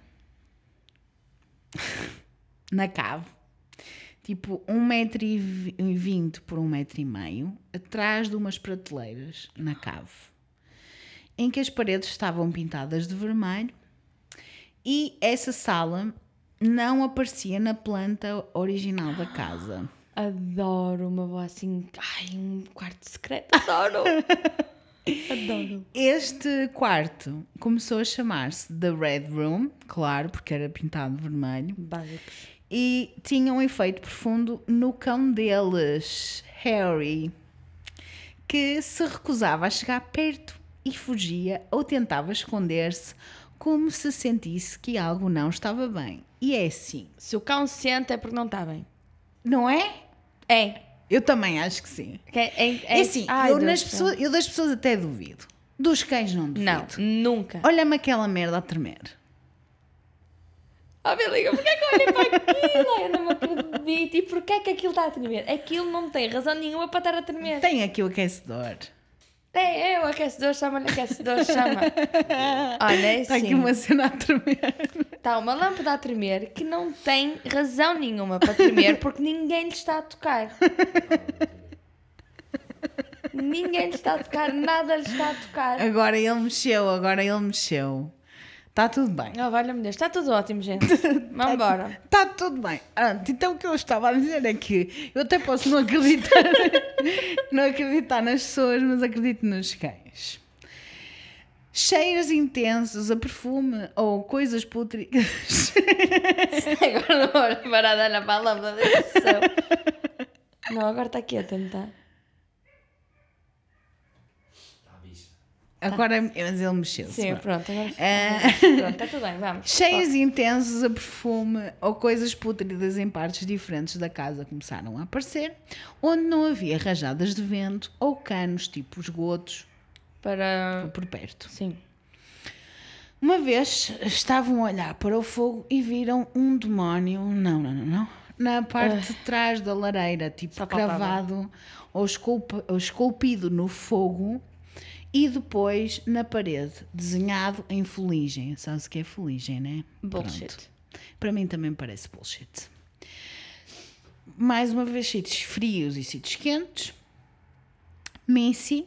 na cave, tipo um metro e vi- e vinte por um metro e meio, atrás de umas prateleiras na cave, em que as paredes estavam pintadas de vermelho e essa sala não aparecia na planta original da casa. Adoro uma boa assim. Ai, um quarto secreto. Adoro. Adoro. Este quarto começou a chamar-se The Red Room, claro, porque era pintado vermelho. Básicos. E tinha um efeito profundo no cão deles, Harry, que se recusava a chegar perto e fugia ou tentava esconder-se como se sentisse que algo não estava bem. E é assim, Se o cão sente é porque não está bem. não é? É. Eu também acho que sim. Que É, é, É assim, Ai, eu, nas pessoas, eu das pessoas até duvido. Dos cães não duvido. Não, nunca. Olha-me aquela merda a tremer. Oh, Beliga, porquê é que eu olhei para aquilo? Eu não me acredito. E porquê é que aquilo está a tremer? Aquilo não tem razão nenhuma para estar a tremer. Tem aqui o aquecedor. É, é, o aquecedor chama-lhe aquecedor, chama. Olha, é Está assim. aqui uma cena a tremer. Está uma lâmpada a tremer que não tem razão nenhuma para tremer porque ninguém lhe está a tocar. ninguém lhe está a tocar, nada lhe está a tocar. Agora ele mexeu, agora ele mexeu. Está tudo bem. Oh, valha-me Deus, está tudo ótimo, gente. Vamos embora. Está tudo bem. Então o que eu estava a dizer é que eu até posso não acreditar, não acreditar nas pessoas, mas acredito nos cães. Cheiros intensos a perfume ou coisas pútricas. Agora não vou parar de dar na palavra. Não, agora está aqui a tentar. Está Agora, mas ele mexeu-se. Sim, pronto, agora. É. Pronto, está tudo bem, vamos. Cheiros intensos a perfume ou coisas pútridas em partes diferentes da casa começaram a aparecer, onde não havia rajadas de vento ou canos tipo esgotos Para. por perto. Sim. Uma vez estavam a olhar para o fogo e viram um demónio, não, não, não, não, na parte de trás da lareira, tipo cravado ou, esculpa- ou esculpido no fogo e depois na parede, desenhado em fuligem. Sabes o que é fuligem, né? Bullshit. Pronto. Para mim também parece bullshit. Mais uma vez, sítios frios e sítios quentes. Missy,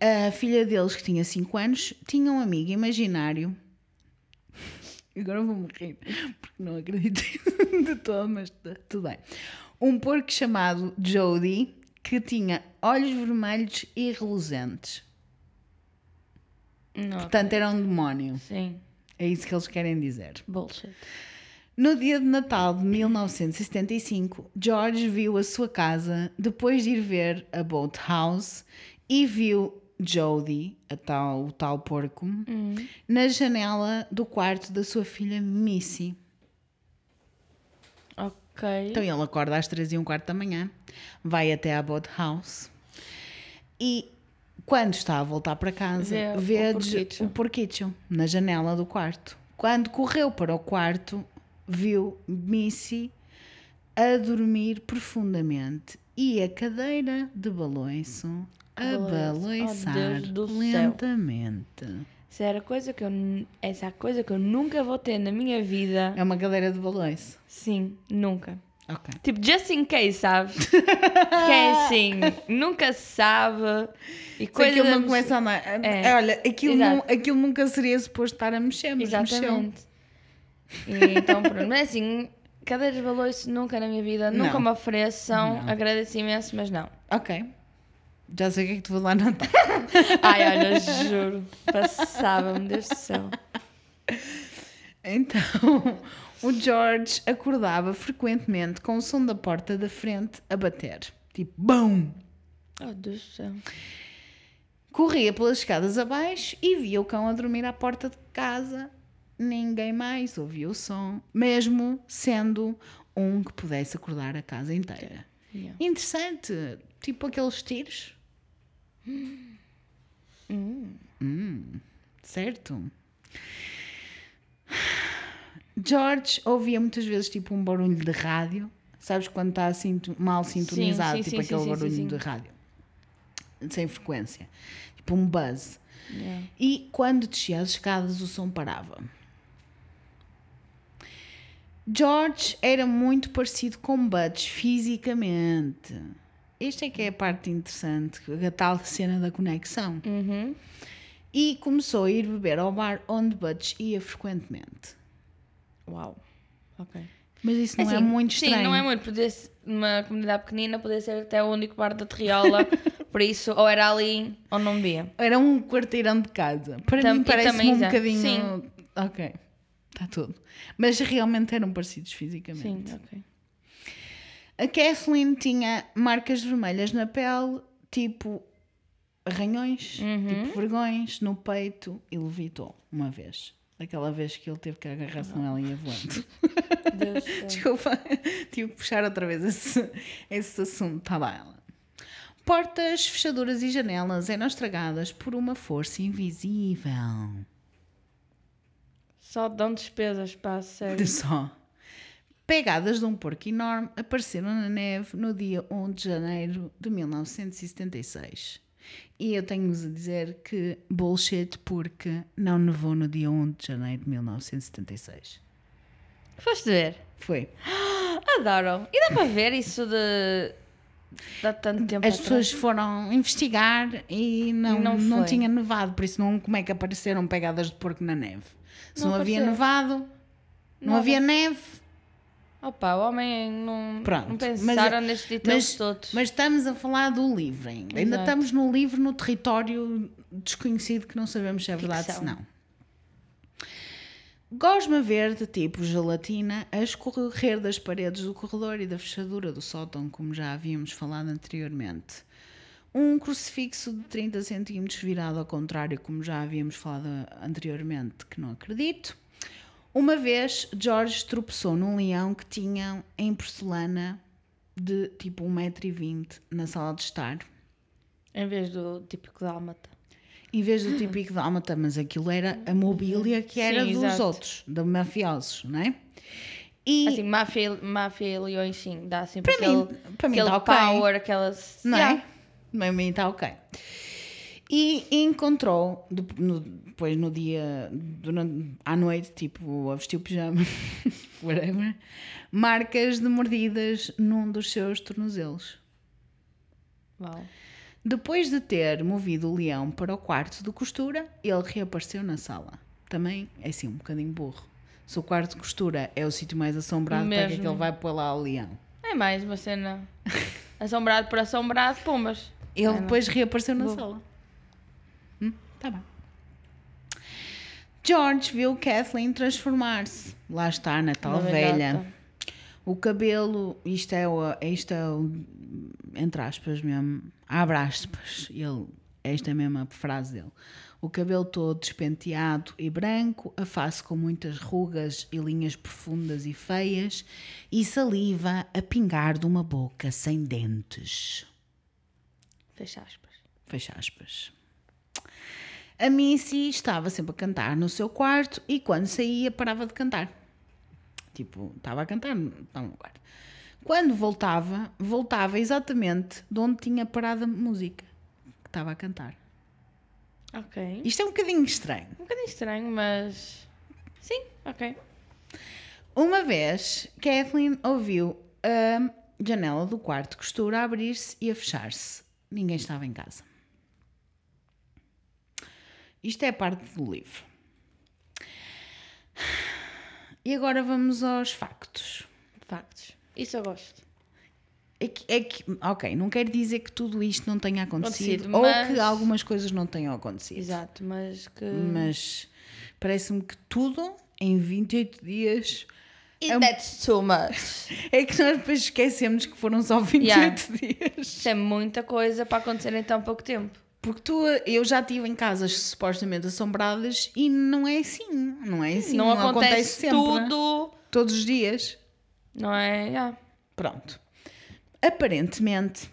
a filha deles, que tinha 5 anos, tinha um amigo imaginário. Agora vou-me rir, porque não acredito de todo, mas tá- tudo bem. Um porco chamado Jody, que tinha olhos vermelhos e reluzentes. Não. Portanto, era um demónio. Sim. É isso que eles querem dizer. Bullshit. No dia de Natal de 1975, George viu a sua casa depois de ir ver a Boat House e viu Jodie, a tal, o tal porco, na janela do quarto da sua filha Missy. Ok. Então ele acorda às três e um quarto da manhã, vai até à Boat House e quando está a voltar para casa, Vê porquicho. o porquicho na janela do quarto. Quando correu para o quarto, viu Missy a dormir profundamente e a cadeira de balanço a. Oh, balançar céu. lentamente. Isso era coisa que eu. Essa é a coisa que eu nunca vou ter na minha vida. É uma cadeira de balanço. Sim, nunca. Ok. Tipo, just in case, sabes? Porque é assim, nunca se sabe. E coisas. aquilo não começa a andar. É. Olha, aquilo, não, aquilo nunca seria suposto estar a mexer, mas mexeu. Exatamente. E então, pronto. Mas é assim, cadeiras de balanço nunca na minha vida. Nunca Não. me ofereçam. Agradeço imenso, mas não. Ok. Já sei o que é que te vou dar no Natal. Ai, olha, juro. Passava-me, Deus do céu. Então, o George acordava frequentemente com o som da porta da frente a bater. Tipo, BUM! Oh, Deus do céu. Corria pelas escadas abaixo e via o cão a dormir à porta de casa. Ninguém mais ouvia o som, mesmo sendo um que pudesse acordar a casa inteira. Yeah. Interessante. Tipo aqueles tiros. Hum, certo. George ouvia muitas vezes tipo um barulho de rádio. Sabes quando está assim mal sintonizado, sim, tipo sim, aquele sim, sim, barulho de rádio. Sem frequência. Tipo um buzz. Yeah. E quando descia as escadas, o som parava. George era muito parecido com Butch fisicamente. Esta é que é a parte interessante, a tal cena da conexão. Uhum. E começou a ir beber ao bar onde Butch ia frequentemente. Uau. Ok. Mas isso não é, Assim, muito estranho. Sim, não é muito. Podia ser, numa comunidade pequenina, podia ser até o único bar da Terriola. por isso, ou era ali ou não via. Era um quarteirão de casa. Para Tam- mim e parece-me também, um bocadinho... Sim. Ok, está tudo. Mas realmente eram parecidos fisicamente. Sim, ok. A Kathleen tinha marcas vermelhas na pele, tipo arranhões, Uhum. tipo vergões no peito e levitou uma vez. Daquela vez que ele teve que agarrar-se nela e ia voando. Deus. Desculpa, tive que puxar outra vez esse, esse assunto. Tá bem. ela. Portas, fechaduras e janelas eram estragadas por uma força invisível. Só dão despesas, pá, sério. De só. Pegadas de um porco enorme apareceram na neve no dia 1 de janeiro de 1976. E eu tenho-vos a dizer que bullshit porque não nevou no dia 1 de janeiro de 1976. Foste ver? Foi. Adoram. E dá para ver isso de. Dá tanto tempo As atrás? pessoas foram investigar e não, Não não, tinha nevado, por isso não, como é que apareceram pegadas de porco na neve? Se não, Não havia nevado, não Nada. havia neve. Opa, o homem não, Pronto, não mas- pensaram nestes Mas, todos. mas estamos a falar do livro ainda. Ainda Exato. estamos no livro, no território desconhecido que não sabemos se é verdade se não. Gosma verde, tipo gelatina, a escorrer das paredes do corredor e da fechadura do sótão, como já havíamos falado anteriormente. Um crucifixo de 30 centímetros virado ao contrário, como já havíamos falado anteriormente, que não acredito. Uma vez, George tropeçou num leão que tinha em porcelana de tipo 1,20m na sala de estar. Em vez do típico dálmata. Em vez do típico dálmata, mas aquilo era a mobília que era Sim, dos exato. outros, da mafiosos, não é? E Assim, máfia, máfia e leões, sim, dá sempre Para aquele, mim- para mim aquele dá ok. power, aquela... não Yeah. é? Para mim está ok. E encontrou, depois no dia, durante, à noite, tipo, a vestir o pijama, whatever, marcas de mordidas num dos seus tornozelos. Uau. Depois de ter movido o leão para o quarto de costura, ele reapareceu na sala. Também é assim, um bocadinho burro. Se o quarto de costura é o sítio mais assombrado, para que é que Mesmo. ele vai pôr lá o leão? É mais uma cena assombrado por assombrado, pumas. Ele É, não. depois reapareceu na sala. Tá bem. George viu Kathleen transformar-se. Lá está, na tal velha. O cabelo, isto é, o, isto é o, entre aspas mesmo, abre aspas, ele, esta é mesmo a frase dele. O cabelo todo despenteado e branco, a face com muitas rugas e linhas profundas e feias, e saliva a pingar de uma boca sem dentes. Fecha aspas. Fecha aspas. A Missy estava sempre a cantar no seu quarto e quando saía parava de cantar. Tipo, estava a cantar, estava no quarto. Quando voltava, voltava exatamente de onde tinha parado a música que estava a cantar. Ok. Isto é um bocadinho estranho. Um bocadinho estranho, mas... Sim, ok. Uma vez, Kathleen ouviu a janela do quarto de costura abrir-se e a fechar-se. Ninguém estava em casa. Isto é parte do livro. E agora vamos aos factos. Factos. Isso eu gosto. É que, é que- ok, não quer dizer que tudo isto não tenha acontecido, Acontecido, ou mas- que algumas coisas não tenham acontecido. Exato, mas que... Mas parece-me que tudo em 28 dias And that's too much. É que nós depois esquecemos que foram só 28 Yeah. dias. Isso é muita coisa para acontecer em tão pouco tempo. Porque tu, eu já estive em casas supostamente assombradas e não é assim. Não é assim. não, acontece, sempre. tudo. Todos os dias. Não é? Yeah. Pronto. Aparentemente,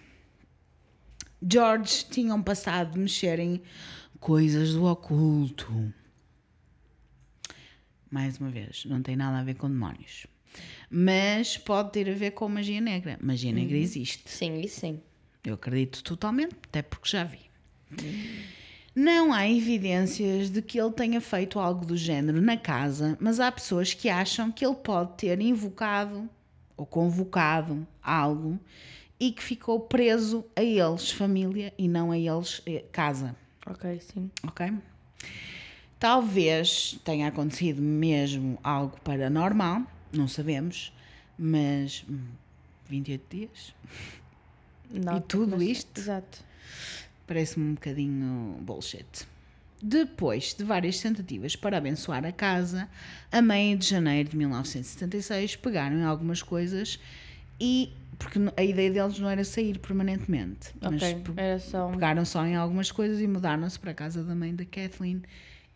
George tinham passado de mexer em coisas do oculto. Mais uma vez, não tem nada a ver com demónios. Mas pode ter a ver com magia negra. Magia negra existe. Sim, isso sim. Eu acredito totalmente, até porque já vi. Não há evidências de que ele tenha feito algo do género na casa, mas há pessoas que acham que ele pode ter invocado ou convocado algo e que ficou preso a eles, família, e não a eles, eh, casa. Ok, sim. Ok? Talvez tenha acontecido mesmo algo paranormal, não sabemos, mas hum, 28 dias Não, E tudo mas- isto? Exato. Parece-me um bocadinho bullshit. Depois de várias tentativas para abençoar a casa, a meio de janeiro de 1976 pegaram em algumas coisas e. Porque a ideia deles não era sair permanentemente, mas Ok, pe- era só um... pegaram só em algumas coisas e mudaram-se para a casa da mãe da Kathleen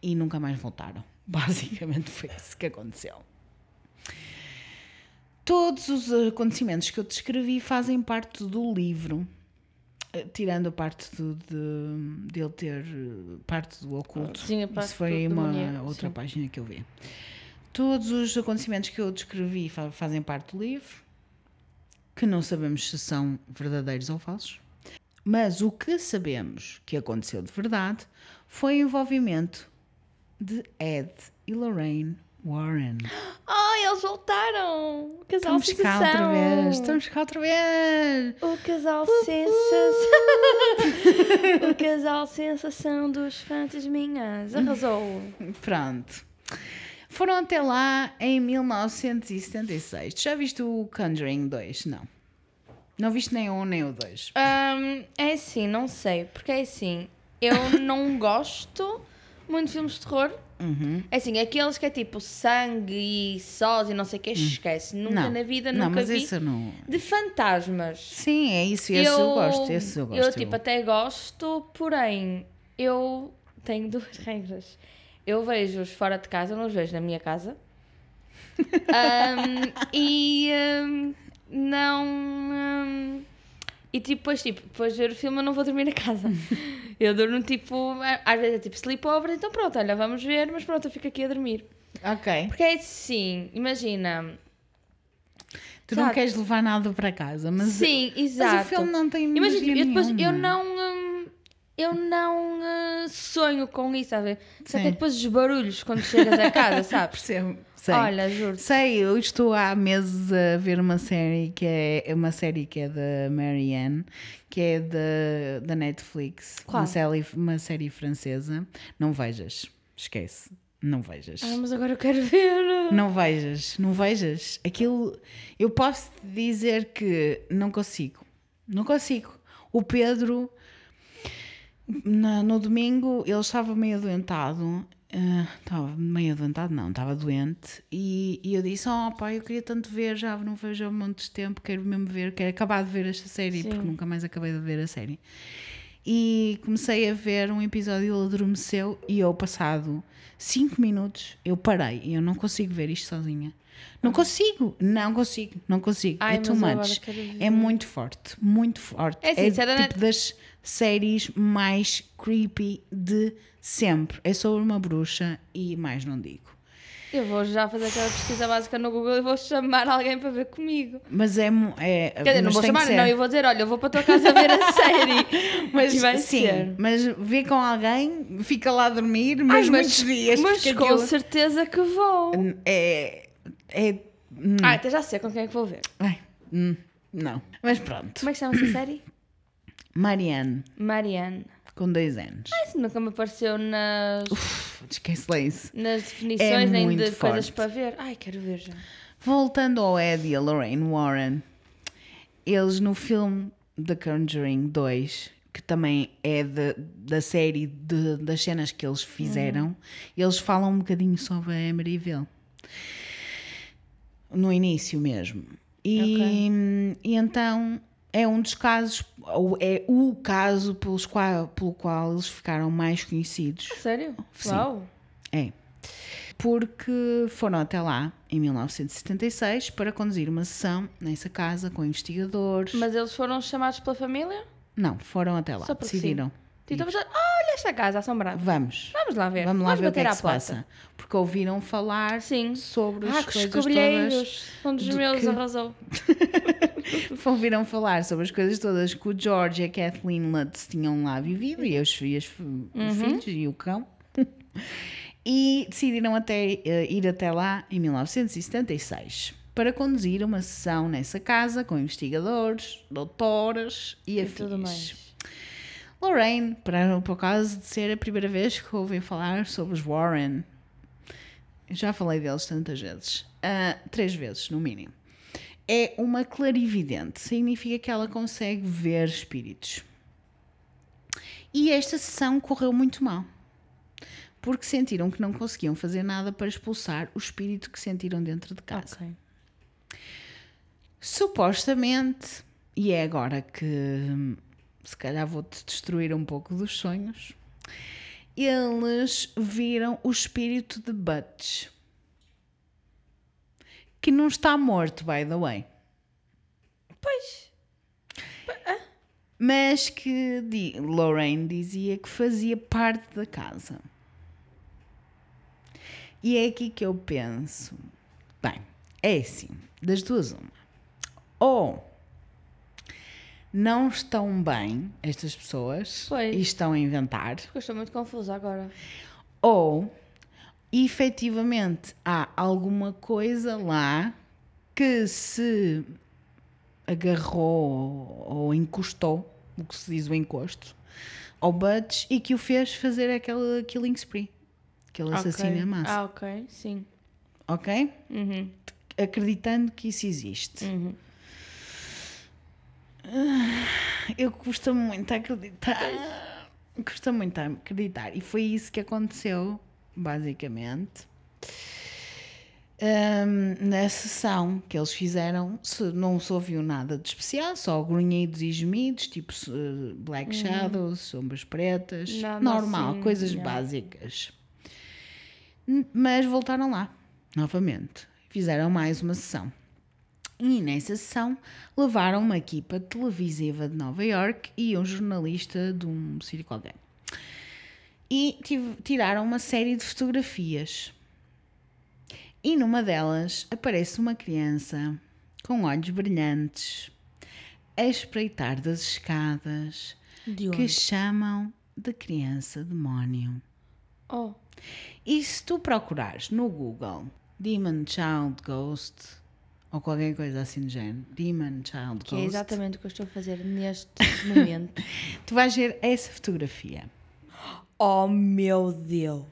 e nunca mais voltaram. Basicamente foi isso que aconteceu. Todos os acontecimentos que eu descrevi fazem parte do livro, tirando a parte do, de, de ele ter eh, parte do oculto. Sim, parte Isso foi do uma outra sim. página que eu vi. Todos os acontecimentos que eu descrevi fa- fazem parte do livro, que não sabemos se são verdadeiros ou falsos. Mas o que sabemos que aconteceu de verdade foi o envolvimento de Ed e Lorraine Warren. Ai, eles voltaram! O casal Estamos cá outra sensação! vez, estamos cá outra vez. O casal sensação! o casal sensação dos fantasminhas. Arrasou! Pronto. Foram até lá em 1976. Tu já viste o Conjuring 2? Não. Não viste nem um nem o 2. Hum, é assim, não sei. Porque é assim, eu não gosto muito de filmes de terror. Uhum. É assim, aqueles que é tipo sangue e sós e não sei o que, esquece. Nunca Não. na vida, Não, nunca mas vi. isso eu não. De fantasmas. Sim, é isso. Esse eu, gosto. Esse eu gosto. Eu, tipo, até gosto, porém, eu tenho duas regras. Eu vejo-os fora de casa, eu não os vejo na minha casa. Ahm, e ahm, não. ahm, e tipo, depois, tipo, depois de ver o filme eu não vou dormir na casa. Eu durmo tipo, às vezes é tipo sleepover, então pronto, olha, vamos ver, mas pronto, eu fico aqui a dormir. Ok. Porque é assim, imagina. Tu não queres levar nada para casa, mas, sim, mas exato. o filme não tem Imagina, eu, depois, eu nenhuma. não. Eu não uh, sonho com isso, sabe? Só que Sim. é depois os barulhos quando chegas a casa, sabes? Percebo. Sei. Olha, juro. Sei, eu estou há meses a ver uma série que é uma série que é da Marianne, que é da, da Netflix, Qual? uma série, uma série francesa. Não vejas, esquece, não vejas. Ah, mas agora eu quero ver. Não vejas, não vejas. Aquilo, eu posso te dizer que não consigo, não consigo. O Pedro, na- no domingo, ele estava meio adoentado. ah, estava meio adoentado, não, estava doente. E, e eu disse: Oh, pá, eu queria tanto ver, já não vejo há montes de tempo, quero mesmo ver, quero acabar de ver esta série, Sim. porque nunca mais acabei de ver a série. E comecei a ver um episódio, ele adormeceu e eu, passado 5 minutos, eu parei e eu não consigo ver isto sozinha. Não consigo, não consigo, não consigo. Ai, é too much. É muito forte, muito forte. É assim, é tipo das séries mais creepy de sempre. É sobre uma bruxa e mais não digo. Eu vou já fazer aquela pesquisa básica no Google e vou chamar alguém para ver comigo. Mas é. é Quer dizer, não vou chamar, não, eu vou dizer: olha, eu vou para a tua casa ver a série. Mas sim, ser. mas vê com alguém, fica lá a dormir, mas, Ai, muitos dias. Mas com aquilo certeza que vou. é. É hum, Ah, até já sei com quem é que vou ver. ai, hum, não. Mas pronto. Como é que chama essa série? Marianne, Marianne. com dois anos. Isso nunca me apareceu nas, Esquece lá isso. nas definições É nem de coisas forte. para ver. Ai, quero ver já. Voltando ao Ed e a Lorraine Warren, eles no filme The Conjuring 2, que também é de- da série de- das cenas que eles fizeram, eles falam um bocadinho sobre a Emeryville. No início mesmo. E, e então é um dos casos, ou é o caso pelos qual, pelo qual eles ficaram mais conhecidos. Sério? Sim. Uau. É. Porque foram até lá em 1976 para conduzir uma sessão nessa casa com investigadores. Mas eles foram chamados pela família? Não, foram até lá, Só decidiram. Tipo, vamos lá- olha esta casa assombrada. Vamos. Vamos lá ver. Vamos lá ver o que é que se porta. passa. Porque ouviram falar Sim. sobre Ah, as coisas todas. Um dos do meus que- arrasou. Ouviram falar sobre as coisas todas que o George e a Kathleen Lutz tinham lá vivido e os, e os- os filhos e o cão. e decidiram até, eh, ir até lá em 1976 para conduzir uma sessão nessa casa com investigadores, doutoras e, E afins. Lorraine, para, por causa de ser a primeira vez que ouvi falar sobre os Warren. Já falei deles tantas vezes. Ah, três vezes, no mínimo. É uma clarividente. Significa que ela consegue ver espíritos. E esta sessão correu muito mal. Porque sentiram que não conseguiam fazer nada para expulsar o espírito que sentiram dentro de casa. Ok. Supostamente, e é agora que se calhar vou-te destruir um pouco dos sonhos, eles viram o espírito de Butch. Que não está morto, by the way. Pois. Mas que di- Lorraine dizia que fazia parte da casa. E é aqui que eu penso: bem, é assim, das duas, uma. Ou não estão bem estas pessoas Pois. e estão a inventar, Eu estou muito confusa agora. ou efetivamente há alguma coisa lá que se agarrou ou encostou, o que se diz o encosto, ao Butch e que o fez fazer aquele killing spree, aquele assassino Ok. em massa. Ah, ok. Sim. ok? Uhum. Acreditando que isso existe. Uhum. Ah, Eu custa muito acreditar. Custa muito acreditar. E foi isso que aconteceu, basicamente. Ahm, na sessão que eles fizeram, não se ouviu nada de especial, só grunhidos e gemidos, tipo eh, black shadows, sombras pretas, Nada normal, assim, coisas yeah. básicas. Mas voltaram lá, novamente. Fizeram mais uma sessão. E nessa sessão levaram uma equipa televisiva de Nova York e um jornalista de um sítio qualquer. E tiraram uma série de fotografias. E numa delas aparece uma criança com olhos brilhantes a espreitar das escadas que chamam de criança demónio. Oh, E se tu procurares no Google Demon Child Ghost ou qualquer coisa assim do género, Demon Child que é Ghost, exatamente o que eu estou a fazer neste momento. tu vais ver essa fotografia. Oh meu Deus!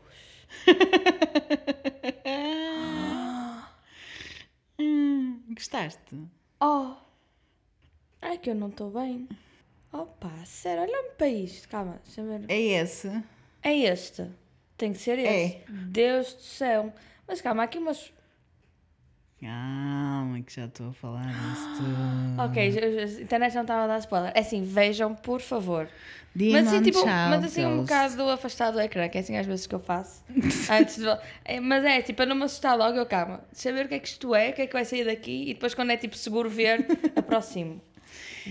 Hum, gostaste? Oh! Ai que eu não estou bem. Opa, sério, olha-me para isto. Calma, deixa eu ver. É esse? É este. Tem que ser É. este. Deus do céu. Mas calma, há aqui umas. Calma, que já estou a falar disso. Ok, a internet não estava a dar spoiler. É assim, vejam, por favor. Demon mas assim, tipo, mas assim um bocado afastado do ecrã, que é assim às vezes que eu faço. Antes de... é, mas é, tipo, para não me assustar logo, eu calma. Saber o que é que isto é, o que é que vai sair daqui e depois quando é tipo seguro ver, aproximo.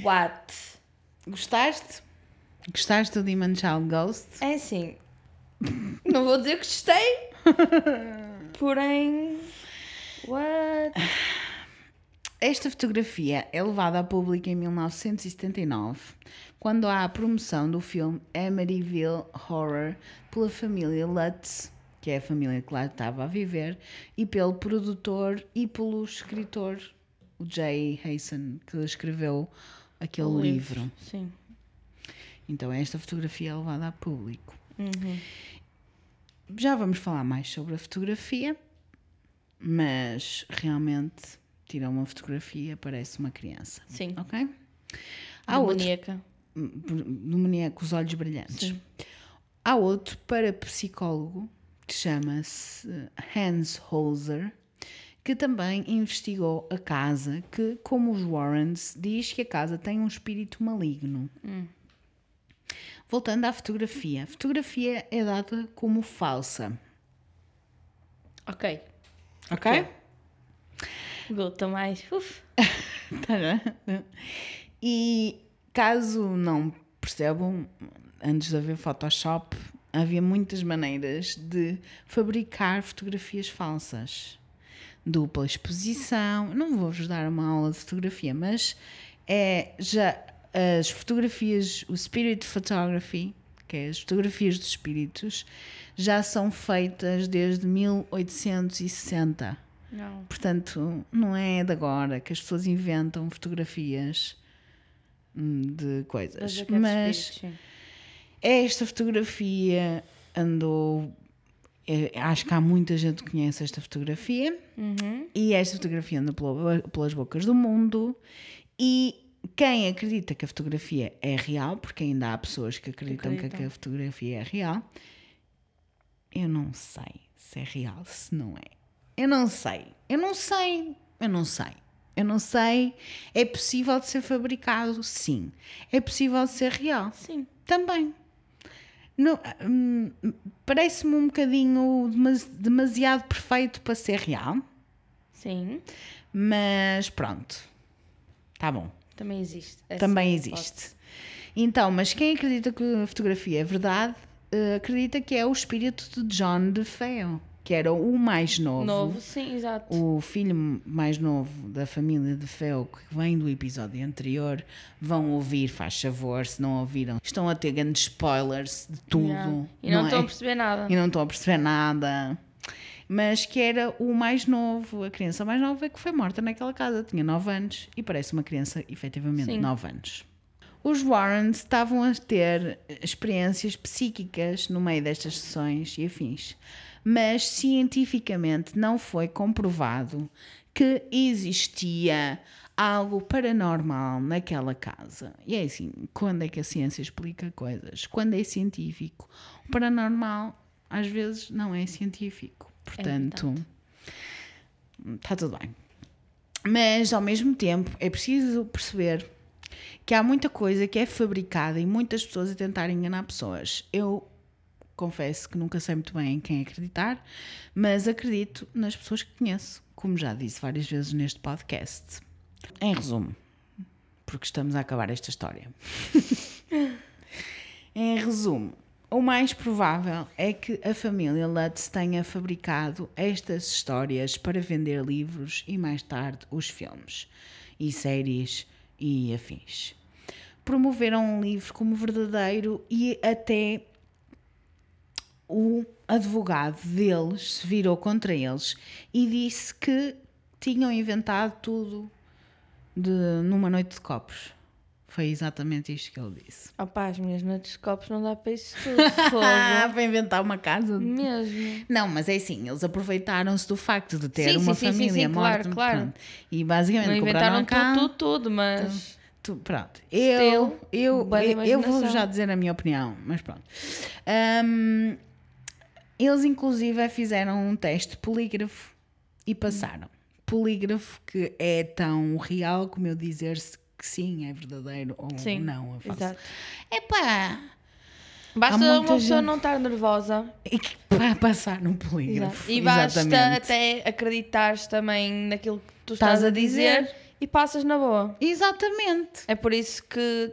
What? Gostaste? Gostaste do Demon Child Ghost? É assim. Não vou dizer que gostei. Porém. What? Esta fotografia é levada a público em 1979, quando há a promoção do filme Amityville Horror pela família Lutz, que é a família que lá estava a viver, e pelo produtor e pelo escritor, o Jay Hazen, que escreveu aquele O livro. Sim. Então esta fotografia é levada a público. Uhum. Já vamos falar mais sobre a fotografia, mas realmente tirar uma fotografia parece uma criança. Sim. Ok? Há outro Demoníaca. maníaco com os olhos brilhantes. Sim. Há outro parapsicólogo que chama-se Hans Holzer, que também investigou a casa, que, como os Warrens, diz que a casa tem um espírito maligno. Voltando à fotografia. A fotografia é dada como falsa. Ok. Ok? Estou mais. Uf. Tá bem? E caso não percebam, antes de haver Photoshop, havia muitas maneiras de fabricar fotografias falsas. Dupla exposição. Não vou-vos dar uma aula de fotografia, mas é já as fotografias, o Spirit Photography, que é as fotografias dos espíritos, já são feitas desde 1860. Não. Portanto, não é de agora que as pessoas inventam fotografias hum, de coisas. Mas, espíritos, sim. esta fotografia andou. eh, Acho que há muita gente que conhece esta fotografia Uhum. e esta fotografia anda pela- pelas bocas do mundo. E quem acredita que a fotografia é real, porque ainda há pessoas que acreditam, que Acreditam. a fotografia é real, eu não sei se é real, se não é. Eu não sei. Eu não sei. Eu não sei. Eu não sei. É possível de ser fabricado? Sim. É possível de ser real? Sim. Também. Hum, Parece-me um bocadinho demas- demasiado perfeito para ser real, Sim. mas pronto. Tá bom. Também existe. Essa Também hipótese. existe. Então, mas quem acredita que a fotografia é verdade, eh, acredita que é o espírito de John DeFeo, que era o mais novo. Novo, sim, exato. O filho mais novo da família de Feo, que vem do episódio anterior, vão ouvir, faz favor, se não ouviram. Estão a ter grandes spoilers de tudo. Yeah. E não, é? estão a perceber nada. E não estão a perceber nada. Mas que era o mais novo, a criança mais nova que foi morta naquela casa. Tinha 9 anos e parece uma criança, efetivamente, Sim. 9 anos. Os Warrens estavam a ter experiências psíquicas no meio destas sessões e afins. mas cientificamente não foi comprovado que existia algo paranormal naquela casa. E é assim, quando é que a ciência explica coisas? Quando é científico. O paranormal às vezes não é científico. Portanto, está tudo bem. Mas ao mesmo tempo é preciso perceber que há muita coisa que é fabricada e muitas pessoas a tentar enganar pessoas. Eu confesso que nunca sei muito bem em quem acreditar, mas acredito nas pessoas que conheço, como já disse várias vezes neste podcast. Em resumo, porque estamos a acabar esta história. em resumo, o mais provável é que a família Lutz tenha fabricado estas histórias para vender livros e mais tarde os filmes e séries e afins. Promoveram um livro como verdadeiro e até o advogado deles se virou contra eles e disse que tinham inventado tudo de, numa noite de copos. Foi exatamente isto que ele disse. Opá, as minhas noites de copos não dá para isso tudo. Para inventar uma casa. de- Mesmo. Não, mas é assim, eles aproveitaram-se do facto de ter Sim, uma sim, sim, sim, família sim, morta. claro, claro. pronto. E basicamente Não inventaram casa. tudo, tudo, tudo, mas. Tu- pronto, eu, eu, eu, eu vou já dizer a minha opinião, mas pronto. Ahm, eles, inclusive, fizeram um teste polígrafo e passaram. Polígrafo que é tão real como eu dizer-se que sim, é verdadeiro ou Sim, não. É. Exato. Epá, Basta uma pessoa gente- não estar nervosa. e que passar num polígrafo. E basta Exatamente. até acreditares também naquilo que tu Estás estás, a a dizer, e passas na boa. Exatamente. É por isso que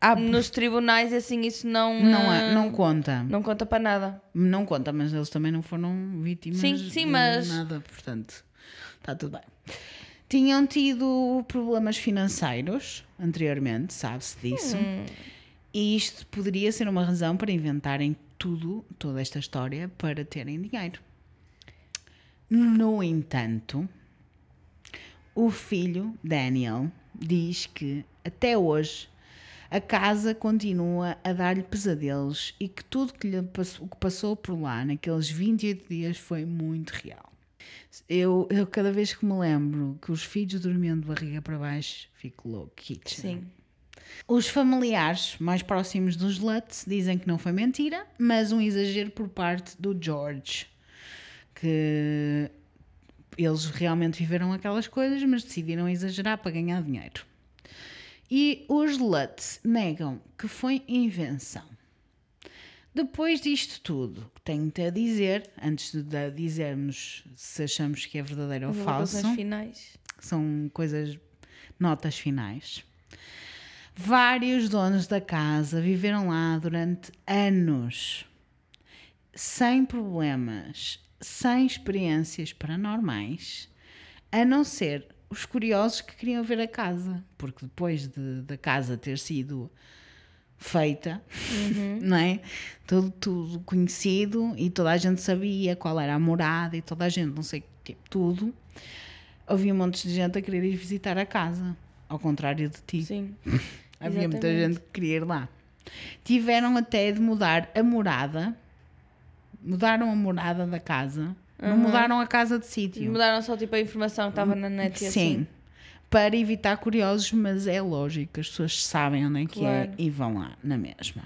Há- nos tribunais assim isso não não, é- não conta. não conta para nada. Não conta, mas eles também não foram vítimas Sim, sim, de mas- nada, portanto, está tudo bem. Tinham tido problemas financeiros anteriormente, sabe-se disso. Hum. E isto poderia ser uma razão para inventarem tudo, toda esta história, para terem dinheiro. No entanto, o filho, Daniel, diz que até hoje a casa continua a dar-lhe pesadelos e que tudo que lhe passou, o que passou por lá naqueles 28 dias foi muito real. Eu, eu cada vez que me lembro que os filhos dormiam de barriga para baixo, fico louco. Sim. Os familiares mais próximos dos Lutz dizem que não foi mentira, mas um exagero por parte do George. Que eles realmente viveram aquelas coisas, mas decidiram exagerar para ganhar dinheiro. E os Lutz negam que foi invenção. Depois disto tudo, tenho-te a dizer, antes de dizermos se achamos que é verdadeiro ou As falso, finais. são coisas, notas finais. Vários donos da casa viveram lá durante anos, sem problemas, sem experiências paranormais, a não ser os curiosos que queriam ver a casa, porque depois de, da casa ter sido feita, não é? Tudo, tudo conhecido e toda a gente sabia qual era a morada e toda a gente, não sei o que, tudo. Havia um monte de gente a querer ir visitar a casa, ao contrário de ti. Sim. Havia muita gente que queria ir lá. Tiveram até de mudar a morada, mudaram a morada da casa, não mudaram a casa de sítio. Mudaram só tipo a informação que estava na net e Sim. assim. Para evitar curiosos, mas é lógico, as pessoas sabem onde é que Claro. é e vão lá na mesma.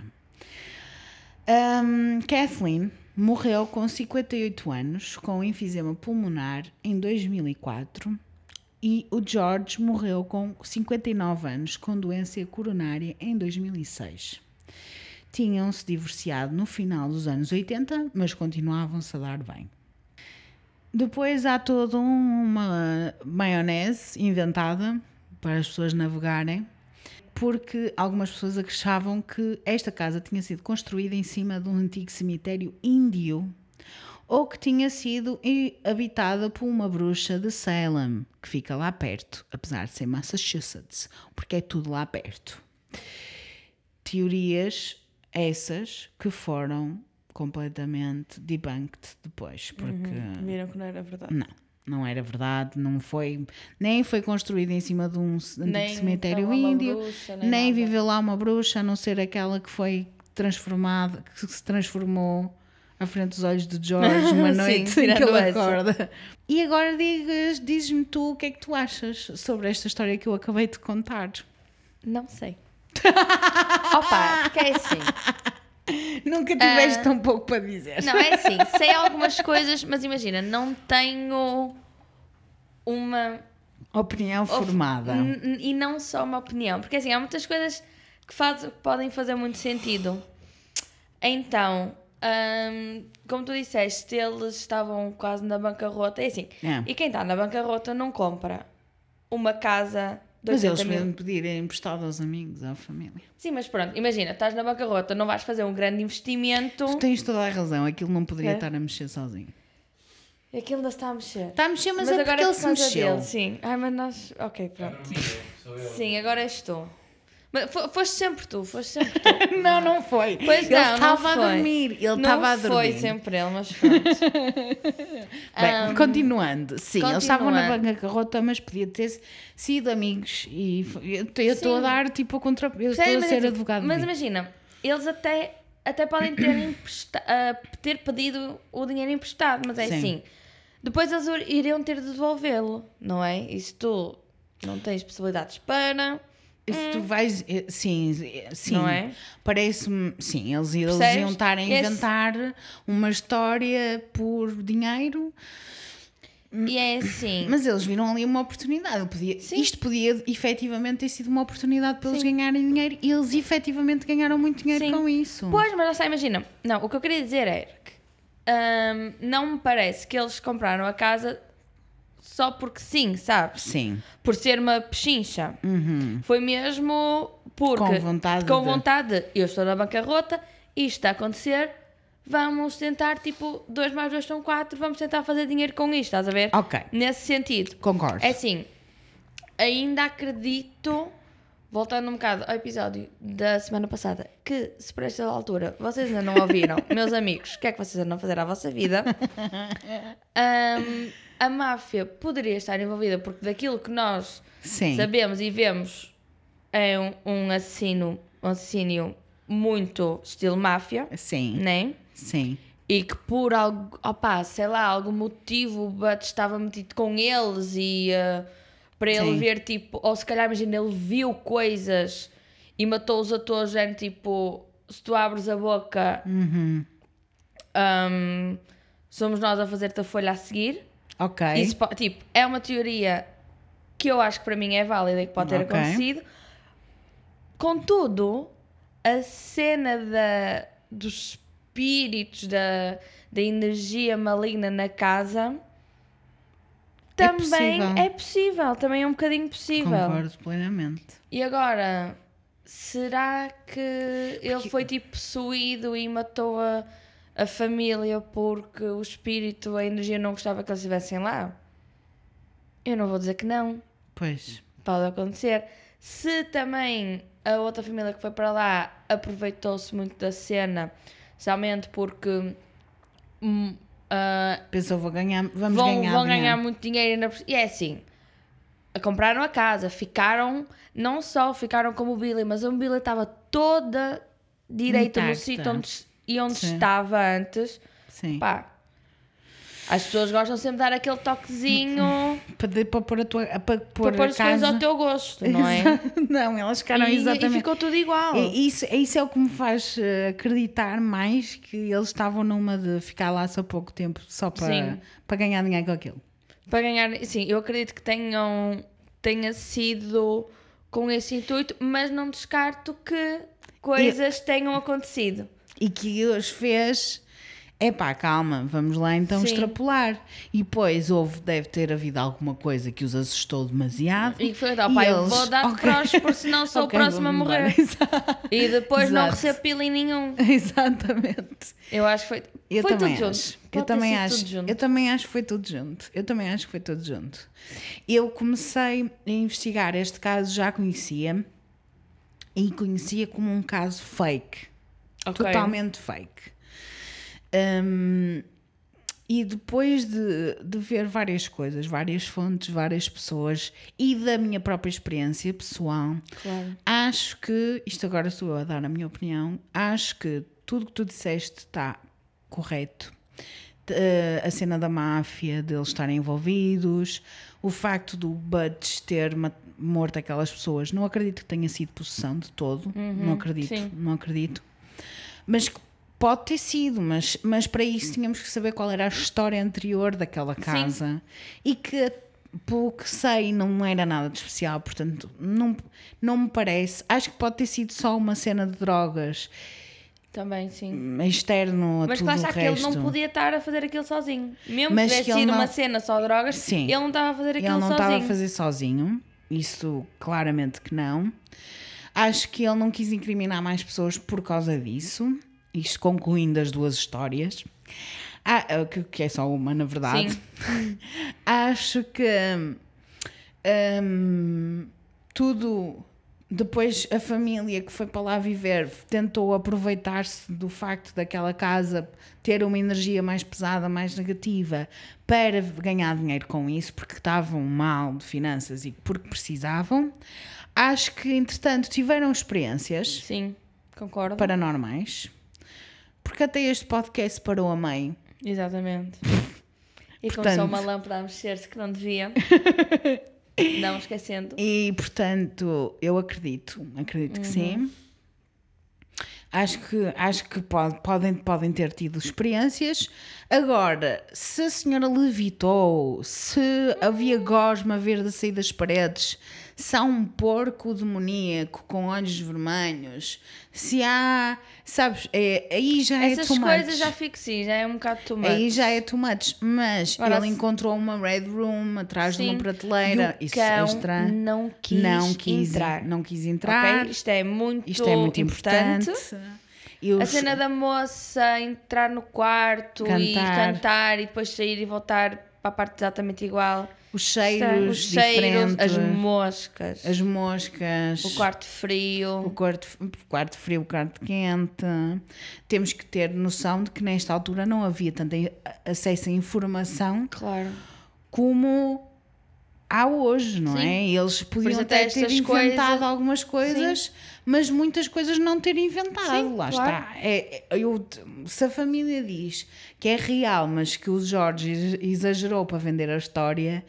Um, Kathleen morreu com 58 anos com enfisema pulmonar em 2004 e o George morreu com 59 anos com doença coronária em 2006. Tinham-se divorciado no final dos anos 80, mas continuavam-se a dar bem. Depois há toda uma maionese inventada para as pessoas navegarem, porque algumas pessoas achavam que esta casa tinha sido construída em cima de um antigo cemitério índio ou que tinha sido habitada por uma bruxa de Salem, que fica lá perto, apesar de ser Massachusetts, porque é tudo lá perto. Teorias essas que foram completamente debunked depois, porque Viram que não era verdade. não, não era verdade, não foi, nem foi construído em cima de um Nem cemitério uma índio, bruxa, nem, nem viveu lá uma bruxa, a não ser aquela que foi transformada, que se transformou à frente dos olhos de George uma Sim, noite em que ele acorda. E agora digas, dizes-me tu o que é que tu achas sobre esta história que eu acabei de contar. Não sei. Opa, porque é assim. Nunca tiveste Ah. tão pouco para dizer. Não, é assim, sei algumas coisas, mas imagina, não tenho uma. Opinião formada. E não só uma opinião, porque assim, há muitas coisas que, faz, que podem fazer muito sentido. Então, hum, como tu disseste, eles estavam quase na bancarrota. É assim, É. e quem está na bancarrota não compra uma casa Mas 80 eles mil. podem pedir emprestado aos amigos, à família. Sim, mas pronto, imagina, estás na bancarrota, não vais fazer um grande investimento. Tu tens toda a razão, aquilo não poderia É. estar a mexer sozinho. Aquilo ainda está a mexer. Está a mexer, mas, Mas é agora porque é ele se mexeu. dele, sim. Ai, mas nós. Ok, pronto. Sim, agora és tu. Mas fo- foste sempre tu, foste sempre tu. Não, não foi. Pois ele estava a dormir. Ele estava a dormir. foi sempre ele, mas pronto. Bem, Ahm, continuando, sim, eles estavam na continuando. bancarrota, mas podia ter sido amigos e eu estou a dar tipo a contra. Eu estou a mas ser assim, advogado. Mas imagina, eles até, até podem ter, ah, ter pedido o dinheiro emprestado, mas é Sim. assim. Depois eles iriam ter de devolvê-lo, não é? E se tu não tens possibilidades para. Se tu vais. eh, Sim, eh, sim. Não é? Parece-me. Sim, eles, eles Percebes? iam estar a Esse- inventar uma história por dinheiro, E é assim. mas eles viram ali uma oportunidade. Podia, Sim. isto podia efetivamente ter sido uma oportunidade para eles Sim. ganharem dinheiro e eles efetivamente ganharam muito dinheiro Sim. com isso. Pois, mas está, imagina. Não, o que eu queria dizer é que ahm, não me parece que eles compraram a casa só porque sim, sabes? Sim. Por ser uma pechincha. Uhum. Foi mesmo porque. Com vontade Com de- vontade de, eu estou na bancarrota, isto está a acontecer, vamos tentar, tipo, 2 mais 2 são 4, vamos tentar fazer dinheiro com isto, estás a ver? Ok. Nesse sentido. Concordo. É assim, ainda acredito, voltando um bocado ao episódio da semana passada, que se para esta altura vocês ainda não ouviram, meus amigos, o que é que vocês andam a fazer à vossa vida? Ahm, a máfia poderia estar envolvida porque daquilo que nós Sim. sabemos e vemos é um, um assassino, um assassínio muito estilo máfia, Sim. né? Sim. E que por algo, opá, sei lá, algum motivo estava metido com eles e eh, para ele Sim. ver tipo, ou se calhar imagina, ele viu coisas e matou os atores, género, tipo, se tu abres a boca, Uhum. hum, somos nós a fazer-te a folha a seguir. Ok. Isso, po- tipo, é uma teoria que eu acho que para mim é válida e que pode ter Ok. acontecido. Contudo, a cena da, dos espíritos, da, da energia maligna na casa É também possível. é possível, também é um bocadinho possível. Concordo plenamente. E agora, será que ele foi tipo possuído e matou a, a família porque o espírito, a energia não gostava que eles estivessem lá? Eu não vou dizer que não. Pois. Pode acontecer. Se também a outra família que foi para lá aproveitou-se muito da cena, somente porque hum, ah, Pensou, vou ganhar, vamos vão, ganhar vão dinheiro. ganhar muito dinheiro. E é assim, compraram a casa, ficaram, não só ficaram com a mobília, mas a mobília estava toda direita no sítio onde, e onde Sim. estava antes. Sim. Pá, as pessoas gostam sempre de dar aquele toquezinho Para, para pôr a tua para pôr, para pôr as coisas casa. ao teu gosto, não é? não, elas ficaram e, exatamente. e ficou tudo igual. É isso, é isso é o que me faz eh, acreditar mais que eles estavam numa de ficar lá só pouco tempo só para, Sim. para ganhar dinheiro com aquilo. Para ganhar, sim, eu acredito que tenham tenha sido com esse intuito, mas não descarto que coisas tenham acontecido. E que os fez. Epá, calma, vamos lá então Sim. extrapolar. E depois houve, deve ter havido alguma coisa que os assustou demasiado. E foi, ó, pai, eu eles- vou dar ok. croches porque senão sou Ok, o próximo a morrer. E depois não Exato. recebo peeling nenhum. Exatamente. Eu acho que foi, Eu foi também tudo acho. junto. Eu Pode também acho. tudo junto. Eu também acho que foi tudo junto. Eu também acho que foi tudo junto. Eu comecei a investigar este caso, já conhecia e conhecia como um caso fake, Ok. totalmente fake. Hum, e depois de, de ver várias coisas, várias fontes, várias pessoas e da minha própria experiência pessoal, Claro. Acho que, isto agora sou eu a dar a minha opinião, acho que tudo que tu disseste está correto. Uh, a cena da máfia, deles estarem envolvidos, o facto do Butch ter morto aquelas pessoas, não acredito que tenha sido possessão de todo, não acredito, sim. não acredito. Mas que pode ter sido, mas, mas para isso tínhamos que saber qual era a história anterior daquela casa e que, pelo que sei, não era nada de especial, portanto, não, não me parece. Acho que pode ter sido só uma cena de drogas Também, sim. externo a Mas tudo lá o está que ele não podia estar a fazer aquilo sozinho. Mesmo Mas que tivesse ele sido não- uma cena só drogas, Sim. ele não estava a fazer Ele aquilo não sozinho. estava a fazer sozinho, isso claramente que não. Acho que ele não quis incriminar mais pessoas por causa disso, isto concluindo as duas histórias. Ah, que, que é só uma, na verdade. Sim. Acho que hum, tudo. Depois a família que foi para lá viver tentou aproveitar-se do facto daquela casa ter uma energia mais pesada, mais negativa, para ganhar dinheiro com isso, porque estavam mal de finanças e porque precisavam. Acho que, entretanto, tiveram experiências Sim, concordo. paranormais, porque até este podcast parou a meio. Exatamente. E Portanto- começou uma lâmpada a mexer-se que não devia. não esquecendo. E portanto, eu acredito, acredito que sim. Acho que, acho que pode- podem, podem ter tido experiências. Agora, se a senhora levitou, se havia gosma verde a sair das paredes, se há um porco demoníaco com olhos vermelhos, se há, sabes, é, aí já é Essas coisas much. já fico sim, já é um bocado much. Aí já é too much, mas Agora, ele se- encontrou uma red room atrás de Sim. uma prateleira. E o Isso é extra. não quis não quis entrar. Não quis entrar. Isto é muito, Isto é muito importante. E A os- cena da moça entrar no quarto e Cantar. cantar e depois sair e voltar para a parte exatamente igual. Os cheiros, Os cheiros, as moscas, as moscas, o quarto frio. o quarto, o quarto frio, o quarto quente. Temos que ter noção de que nesta altura não havia tanto acesso à informação Claro. como há hoje, não Sim. é? Eles podiam até ter inventado coisas- algumas coisas, mas muitas coisas não ter inventado. Sim, Lá claro. está. É, é- eu, se a família diz que é real, mas que o Jorge ex- exagerou para vender a história,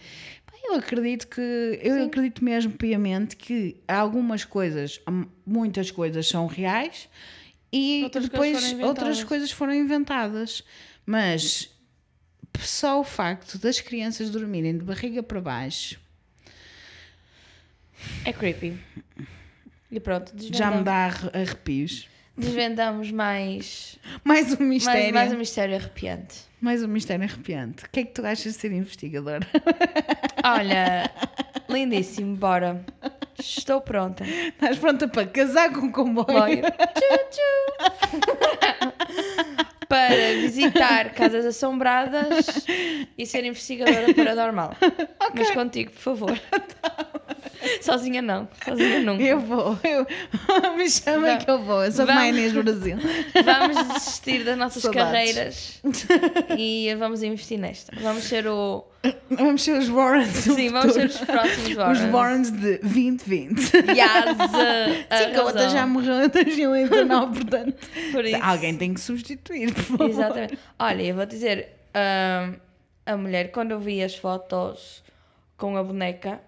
eu acredito que eu acredito mesmo piamente que algumas coisas, hum, muitas coisas são reais e Outras coisas depois foram outras coisas foram inventadas. Mas só o facto das crianças dormirem de barriga para baixo É creepy. E pronto, já me desvendamos, dá arre- arrepios. desvendamos mais, Mais um mais, mistério. mais um mistério arrepiante. Mais um mistério arrepiante. O que é que tu achas de ser investigadora? Olha, lindíssimo, bora. Estou pronta. Estás pronta para casar com o comboio? Boia. Tchu, tchu. Para visitar casas assombradas e ser investigadora paranormal. Mas contigo, por favor. Sozinha não. Sozinha nunca. Eu vou. Eu... Me chamem Va- que eu vou. Eu sou vamos- Inês Brasil. Vamos desistir das nossas Saudades. carreiras e vamos investir nesta. Vamos ser o. Vamos ser os Warrens. Sim, vamos ser os próximos Os Warrens. Warrens de 2020. Yes, Sim, que a outra já morreu em 2019, portanto. Por isso. Alguém tem que substituir, por favor. Exatamente. Olha, eu vou dizer, hum, a mulher, quando eu vi as fotos com a boneca,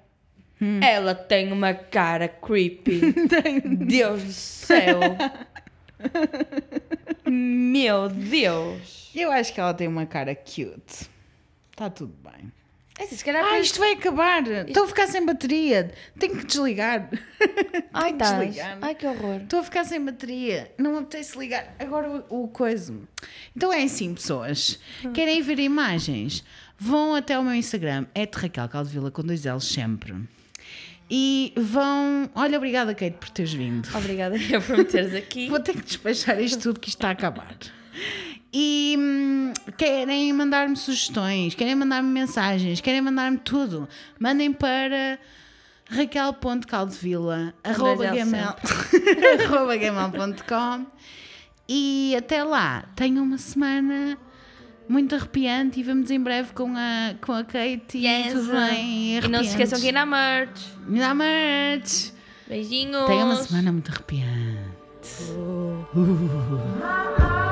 Hum. ela tem uma cara creepy. Deus do céu. Meu Deus. Eu acho que ela tem uma cara cute. Está tudo bem. É assim, se calhar Ah, isto vai acabar. Estou a ficar sem bateria. Tenho que desligar. Ai, Tenho que tás. desligar. Ai, que horror. Estou a ficar sem bateria. Não me apetece ligar. Agora o, o coisa. Então é assim, pessoas. Querem ver imagens? Vão até o meu Instagram. É de Raquel Caldevila com dois L's sempre. E vão. Olha, obrigada, Kate, por teres vindo. Obrigada eu por me teres aqui. Vou ter que despachar isto tudo que isto está a acabar. E hum, querem mandar-me sugestões, querem mandar-me mensagens, querem mandar-me tudo. Mandem para raquel.caldevila arroba gmail- arroba gmail.com e até lá, tenham uma semana muito arrepiante e vamos em breve com a, com a Kate e Yes. tudo bem. E não se esqueçam que ir na merch. Me dá merch. Beijinhos. Tenham uma semana muito arrepiante. My heart